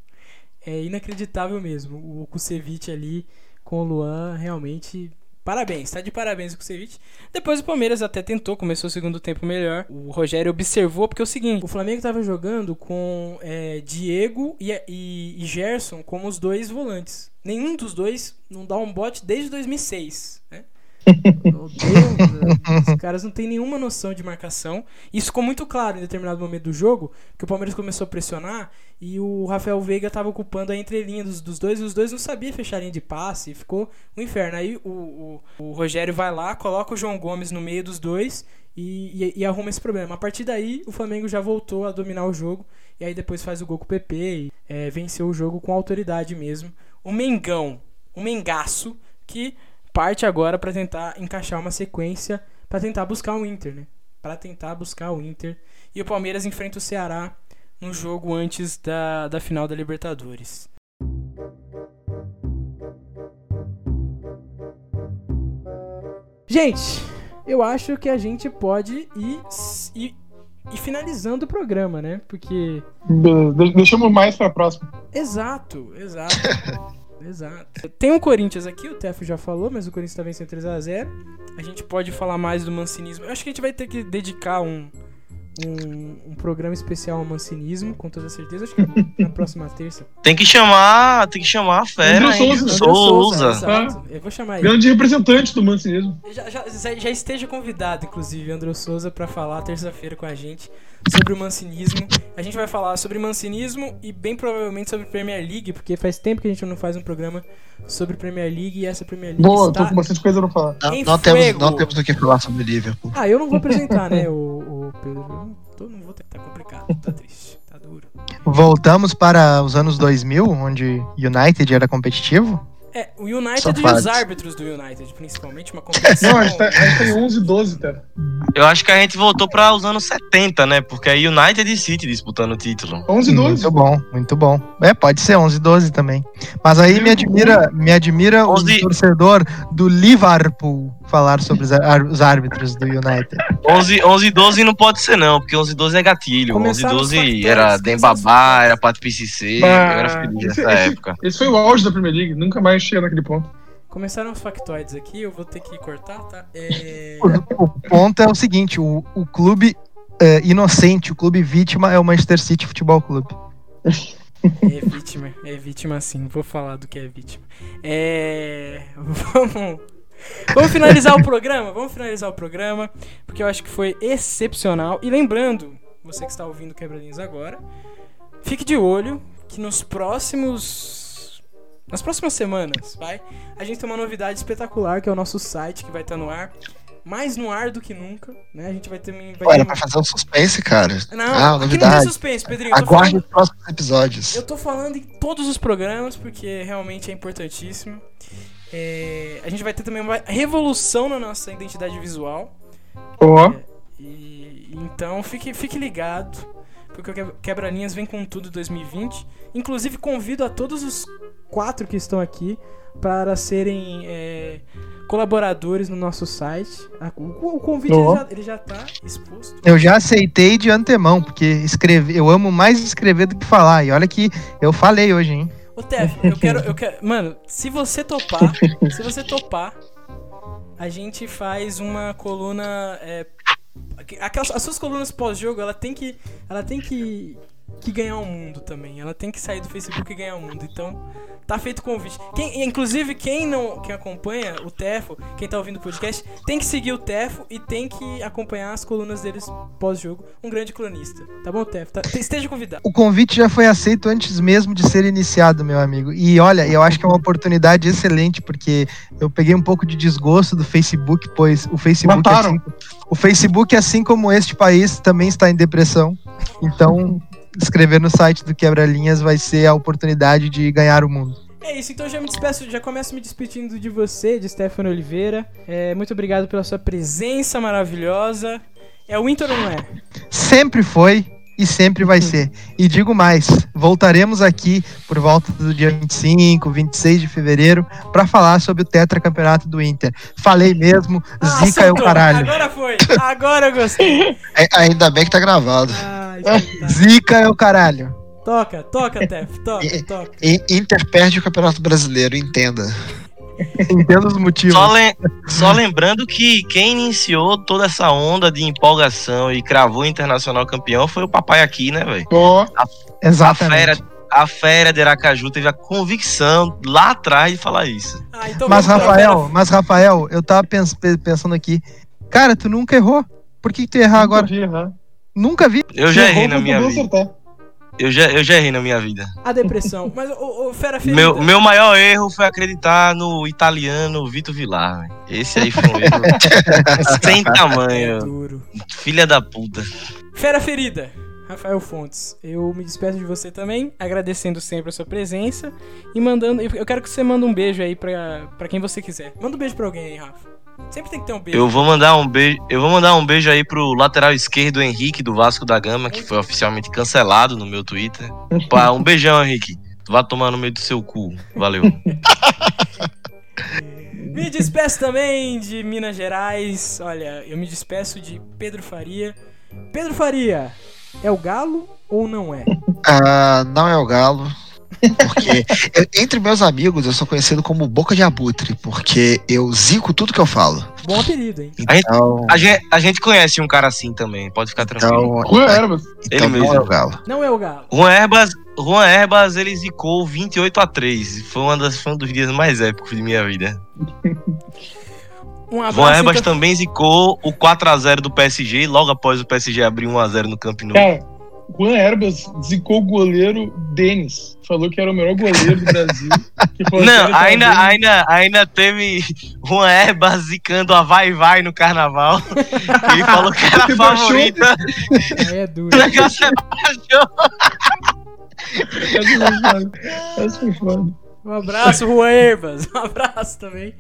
É inacreditável mesmo. O Kusevich ali com o Luan, realmente. Parabéns, tá de parabéns o Kusevich. Depois o Palmeiras até tentou, começou o segundo tempo melhor. O Rogério observou, porque é o seguinte: o Flamengo tava jogando com é, Diego e, e, e Gerson como os dois volantes. Nenhum dos dois não dá um bote desde 2006, né? Meu Deus, os caras não têm nenhuma noção de marcação. Isso ficou muito claro em determinado momento do jogo, que o Palmeiras começou a pressionar e o Rafael Veiga estava ocupando a entrelinha dos, dos dois e os dois não sabiam fechar a linha de passe, e ficou um inferno. Aí o, o, o Rogério vai lá, coloca o João Gomes no meio dos dois e, e, e arruma esse problema. A partir daí, o Flamengo já voltou a dominar o jogo e aí depois faz o gol com o PP e é, venceu o jogo com autoridade mesmo. O Mengão, o Mengaço, que parte agora para tentar encaixar uma sequência para tentar buscar o Inter, né? Para tentar buscar o Inter. E o Palmeiras enfrenta o Ceará no jogo antes da, da final da Libertadores. Gente, eu acho que a gente pode ir, ir, ir finalizando o programa, né? Porque. Deixamos mais pra próxima. Exato, exato. [laughs] exato. Tem o Corinthians aqui, o Tefo já falou, mas o Corinthians tá vencendo 3x0. A gente pode falar mais do mancinismo. Eu acho que a gente vai ter que dedicar um, um, um programa especial ao mancinismo, com toda certeza. Acho que na próxima terça. Tem que chamar, tem que chamar a fera, André? Souza. André Souza. exato. Eu vou chamar ele. Grande representante do mancinismo. Já, já, já esteja convidado, inclusive, André Souza, pra falar terça-feira com a gente sobre o mancinismo. A gente vai falar sobre mancinismo e bem provavelmente sobre Premier League, porque faz tempo que a gente não faz um programa sobre Premier League e essa Premier League Boa, está... tô com bastante coisa pra falar. Não, não temos, não temos o que falar sobre Liverpool. Ah, eu não vou apresentar, né, [laughs] o, o Pedro. Eu não, tô- não vou ter, tá complicado, tá triste, tá duro. Voltamos para os anos 2000, onde United era competitivo. É, o United e os árbitros do United, principalmente, uma competição... Não, a gente tá, a gente tá em 11 12, cara. Eu acho que a gente voltou para os anos 70, né? Porque é United e City disputando o título. 11 12. Muito bom, muito bom. É, pode ser 11, 12 também. Mas aí me admira, me admira o 11. torcedor do Liverpool falar sobre os, árbitros do United. 11, 11 e 12 não pode ser não, porque 11 e 12 é gatilho. 11 e Começaram os 12 factórios, era começaram os Dembabá, era Pato PCC, eu Bah, era feliz esse- nessa esse- época. Esse foi o auge da Premier League. Nunca mais chega naquele ponto. Começaram os factoides aqui, eu vou ter que cortar, tá? É... O, o ponto é o seguinte: o, o clube é, inocente, o clube vítima é o Manchester City Futebol Clube. É vítima, é vítima sim, vou falar do que é vítima. É. [laughs] Vamos. Vamos finalizar o programa? Vamos finalizar o programa, porque eu acho que foi excepcional. E lembrando, você que está ouvindo Quebradinhos agora, fique de olho que nos próximos. Nas próximas semanas, vai? A gente tem uma novidade espetacular que é o nosso site que vai estar no ar. Mais no ar do que nunca, né? A gente vai ter. Vai era ter pra fazer um suspense, cara. Não, ah, aqui não tem novidade. suspense, Pedrinho. Aguarde falando- os próximos episódios. eu tô falando em todos os programas porque realmente é importantíssimo. É, a gente vai ter também uma revolução na nossa identidade visual. Ó. E então fique, fique ligado, porque o Que- Quebra-Linhas vem com tudo 2020. Inclusive convido a todos os quatro que estão aqui para serem é, colaboradores no nosso site. O, o convite Ó. ele, já, ele já tá exposto. Eu já aceitei de antemão, porque escrever, eu amo mais escrever do que falar. E olha que eu falei hoje, hein? Ô, Tef, eu quero, eu quero. Mano, se você topar, se você topar, a gente faz uma coluna. É, aquelas, as suas colunas pós-jogo, ela tem que. Ela tem que. Que ganhar o mundo também. Ela tem que sair do Facebook e ganhar o mundo. Então, tá feito o convite. Quem, inclusive, quem não. Quem acompanha o Tefo, quem tá ouvindo o podcast, tem que seguir o Tefo e tem que acompanhar as colunas deles pós-jogo. Um grande cronista. Tá bom, Tefo? Tá- esteja convidado. O convite já foi aceito antes mesmo de ser iniciado, meu amigo. E olha, eu acho que é uma oportunidade excelente, porque eu peguei um pouco de desgosto do Facebook, pois o Facebook, Mataram. assim, o Facebook, assim como este país, também está em depressão. Então, escrever no site do Quebra-Linhas vai ser a oportunidade de ganhar o mundo. É isso, então já me despeço, já começo me despedindo de você, de Stefano Oliveira. É, muito obrigado pela sua presença maravilhosa. É o Inter ou não é? Sempre foi e sempre vai ser. E digo mais, voltaremos aqui por volta do dia 25, 26 de fevereiro para falar sobre o tetracampeonato do Inter. Falei mesmo, Ah, zica é o caralho. Agora foi, agora eu gostei. [laughs] É, ainda bem que tá gravado. Ah, espetáculo. Zica é o caralho. toca, toca, Tef, toca, toca. Inter perde o Campeonato Brasileiro, entenda. Entendo os motivos. Só, lem- só lembrando que quem iniciou toda essa onda de empolgação e cravou o Internacional campeão foi o papai aqui, né, velho? Ó. A Exatamente. fera, a fera de Aracaju teve a convicção lá atrás de falar isso. Ah, então Mas Rafael, mas Rafael, eu tava pens- pe- pensando aqui, cara, tu nunca errou. Por que, que tu ia errar agora? Nunca vi errar. Nunca vi. Eu já errei errou, na minha vida. acertar. Eu já, eu já errei na minha vida. A depressão. Mas, ô, ô, fera ferida. Meu, meu maior erro foi acreditar no italiano Vitor Vilar. Esse aí foi um erro [laughs] sem É tamanho. duro. Filha da puta. Fera ferida. Rafael Fontes, eu me despeço de você também, agradecendo sempre a sua presença e mandando. Eu eu quero que você mande um beijo aí pra, pra quem você quiser. Manda um beijo pra alguém aí, Rafa. Sempre tem que ter um beijo. Eu vou mandar um beijo, eu vou mandar um beijo aí pro lateral esquerdo Henrique do Vasco da Gama, que foi oficialmente cancelado no meu Twitter. Pá, um beijão, Henrique. Tu vai tomar no meio do seu cu. Valeu. [laughs] Me despeço também de Minas Gerais. Olha, eu me despeço de Pedro Faria. Pedro Faria, é o Galo ou não é? Ah, não é o Galo. Porque eu- entre meus amigos eu sou conhecido como Boca de Abutre, porque eu zico tudo que eu falo. Bom apelido, hein? A gente- Então, A gente, a gente conhece um cara assim também, pode ficar tranquilo. então, Juan Herbas. então Ele não mesmo. é o Galo. Não é o Galo. Juan Herbas, Juan Herbas, ele zicou 28 a 3 Foi, uma das, foi um dos dias mais épicos de minha vida. Um Juan. Herbas então- também zicou o 4x0 do PSG, logo após o PSG abrir 1x0 no Camp Nou. Cara, Juan Herbas zicou o goleiro Denis. Falou que era o melhor goleiro do Brasil. que falou que Não, ainda, ainda, ainda teve Juan Herbas zicando a Vai Vai no carnaval. Ele falou que era a Você baixou? favorita. Aí é duro. O negócio é baixo. Essa foi foda. Essa foi foda. Um abraço, Juan Herbas. Um abraço também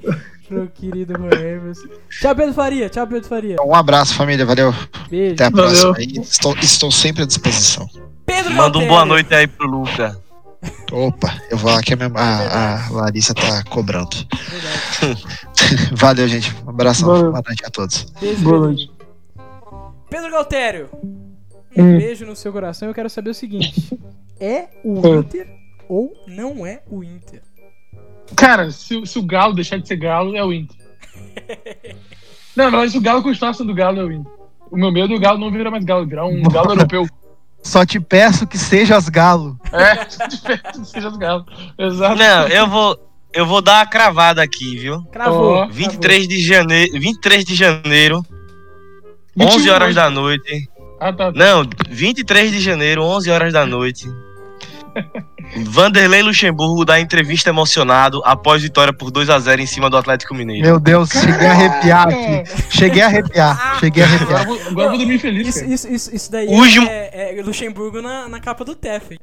pro querido Juan. Tchau, Pedro Faria. Tchau, Pedro Faria. Um abraço, família. Valeu. Beijo. Até a Valeu. próxima aí. Estou, estou sempre à disposição. Pedro Manda um boa noite aí pro Luca. Opa, eu vou lá que a, minha- a- a Larissa tá cobrando. [laughs] Valeu, gente. Um abração. Valeu. Boa noite a todos. Beijo, Boa Pedro. noite. Pedro Galtério. Um Hum. beijo no seu coração. Eu quero saber o seguinte: é o Hum. Inter ou não é o Inter? Cara, se, o- se o Galo deixar de ser Galo, é o Inter. [laughs] Não, na verdade, se o Galo continuar sendo Galo, é o Inter. O meu medo é o Galo não virar mais Galo, virar um Galo europeu. Só te peço que sejas galo. É, diferente seja do Galo. Exato. Não, eu vou, eu vou dar uma cravada aqui, viu? Cravou. Cravou. 23 de janeiro, 23 de janeiro, 21 11 horas da noite. Ah, tá. tá. Não, 23 de janeiro, 11 horas da noite. Vanderlei Luxemburgo dá entrevista emocionado após vitória por 2 a 0 em cima do Atlético Mineiro. Meu Deus, cheguei a arrepiar aqui. Cheguei a arrepiar. Cheguei a Agora arrepiar. eu vou, agora vou dormir feliz, Isso, isso, isso, isso daí Último- é, é Luxemburgo na, na capa do TEF.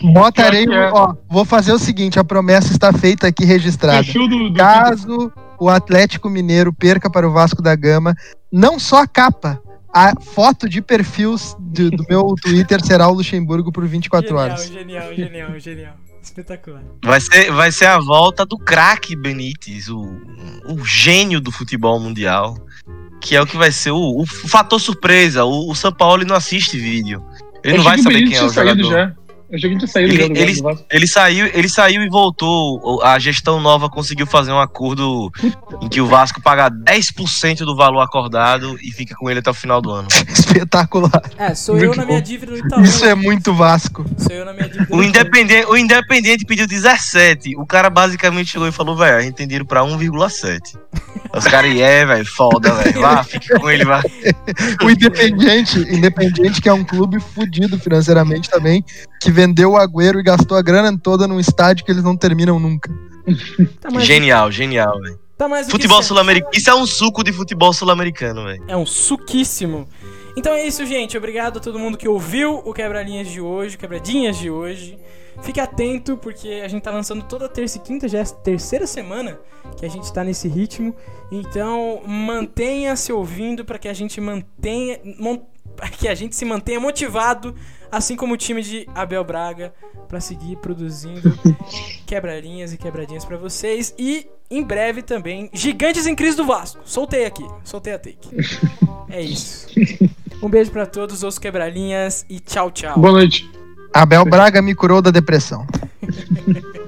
Botarei, é. ó, vou fazer o seguinte, a promessa está feita aqui registrada. Do Caso o Atlético Mineiro perca para o Vasco da Gama, não só a capa, a foto de perfil do, do meu Twitter será o Luxemburgo por 24 genial, horas. Genial, genial, genial. Espetacular. Vai ser, vai ser a volta do craque Benítez, o, o gênio do futebol mundial. Que é o que vai ser o, o fator surpresa. O, o São Paulo não assiste vídeo. Ele Eu não vai saber Benítez quem é o jogador. já. Eu achei que ele tinha saído Ele- ele- do Vasco. Ele saiu, ele saiu e voltou. A gestão nova conseguiu fazer um acordo em que o Vasco paga 10% do valor acordado e fica com ele até o final do ano. [laughs] Espetacular. É, sou eu Muito na minha dívida do Itaú. Isso é muito Vasco. Sou eu na minha dívida do O Itaú. Independente, o Independente pediu 17. O cara basicamente chegou e falou, velho, a gente tem dinheiro pra 1,7. Os caras, é, velho, foda, velho. Vá, fica com ele, vá. [laughs] O Independiente, Independiente que é um clube fudido financeiramente também, que vendeu o Agüero e gastou a grana toda num estádio que eles não terminam nunca. Tá mais, Genial, genial, velho. tá mais Futebol sul-americano. Isso é um suco de futebol sul-americano, velho. É um suquíssimo. Então é isso, gente. Obrigado a todo mundo que ouviu o Quebra-Linhas de hoje, o Quebradinhas de hoje. Fique atento, porque a gente tá lançando toda terça e quinta, já é a terceira semana que a gente tá nesse ritmo. Então mantenha-se ouvindo para que a gente mantenha. Pra que a gente se mantenha motivado, assim como o time de Abel Braga, para seguir produzindo [laughs] quebradinhas e quebradinhas para vocês. E em breve também, Gigantes em Crise do Vasco. Soltei aqui, soltei a take. É isso. Um beijo pra todos os quebralinhas e tchau, tchau. Boa noite. Abel Braga me curou da depressão. [laughs]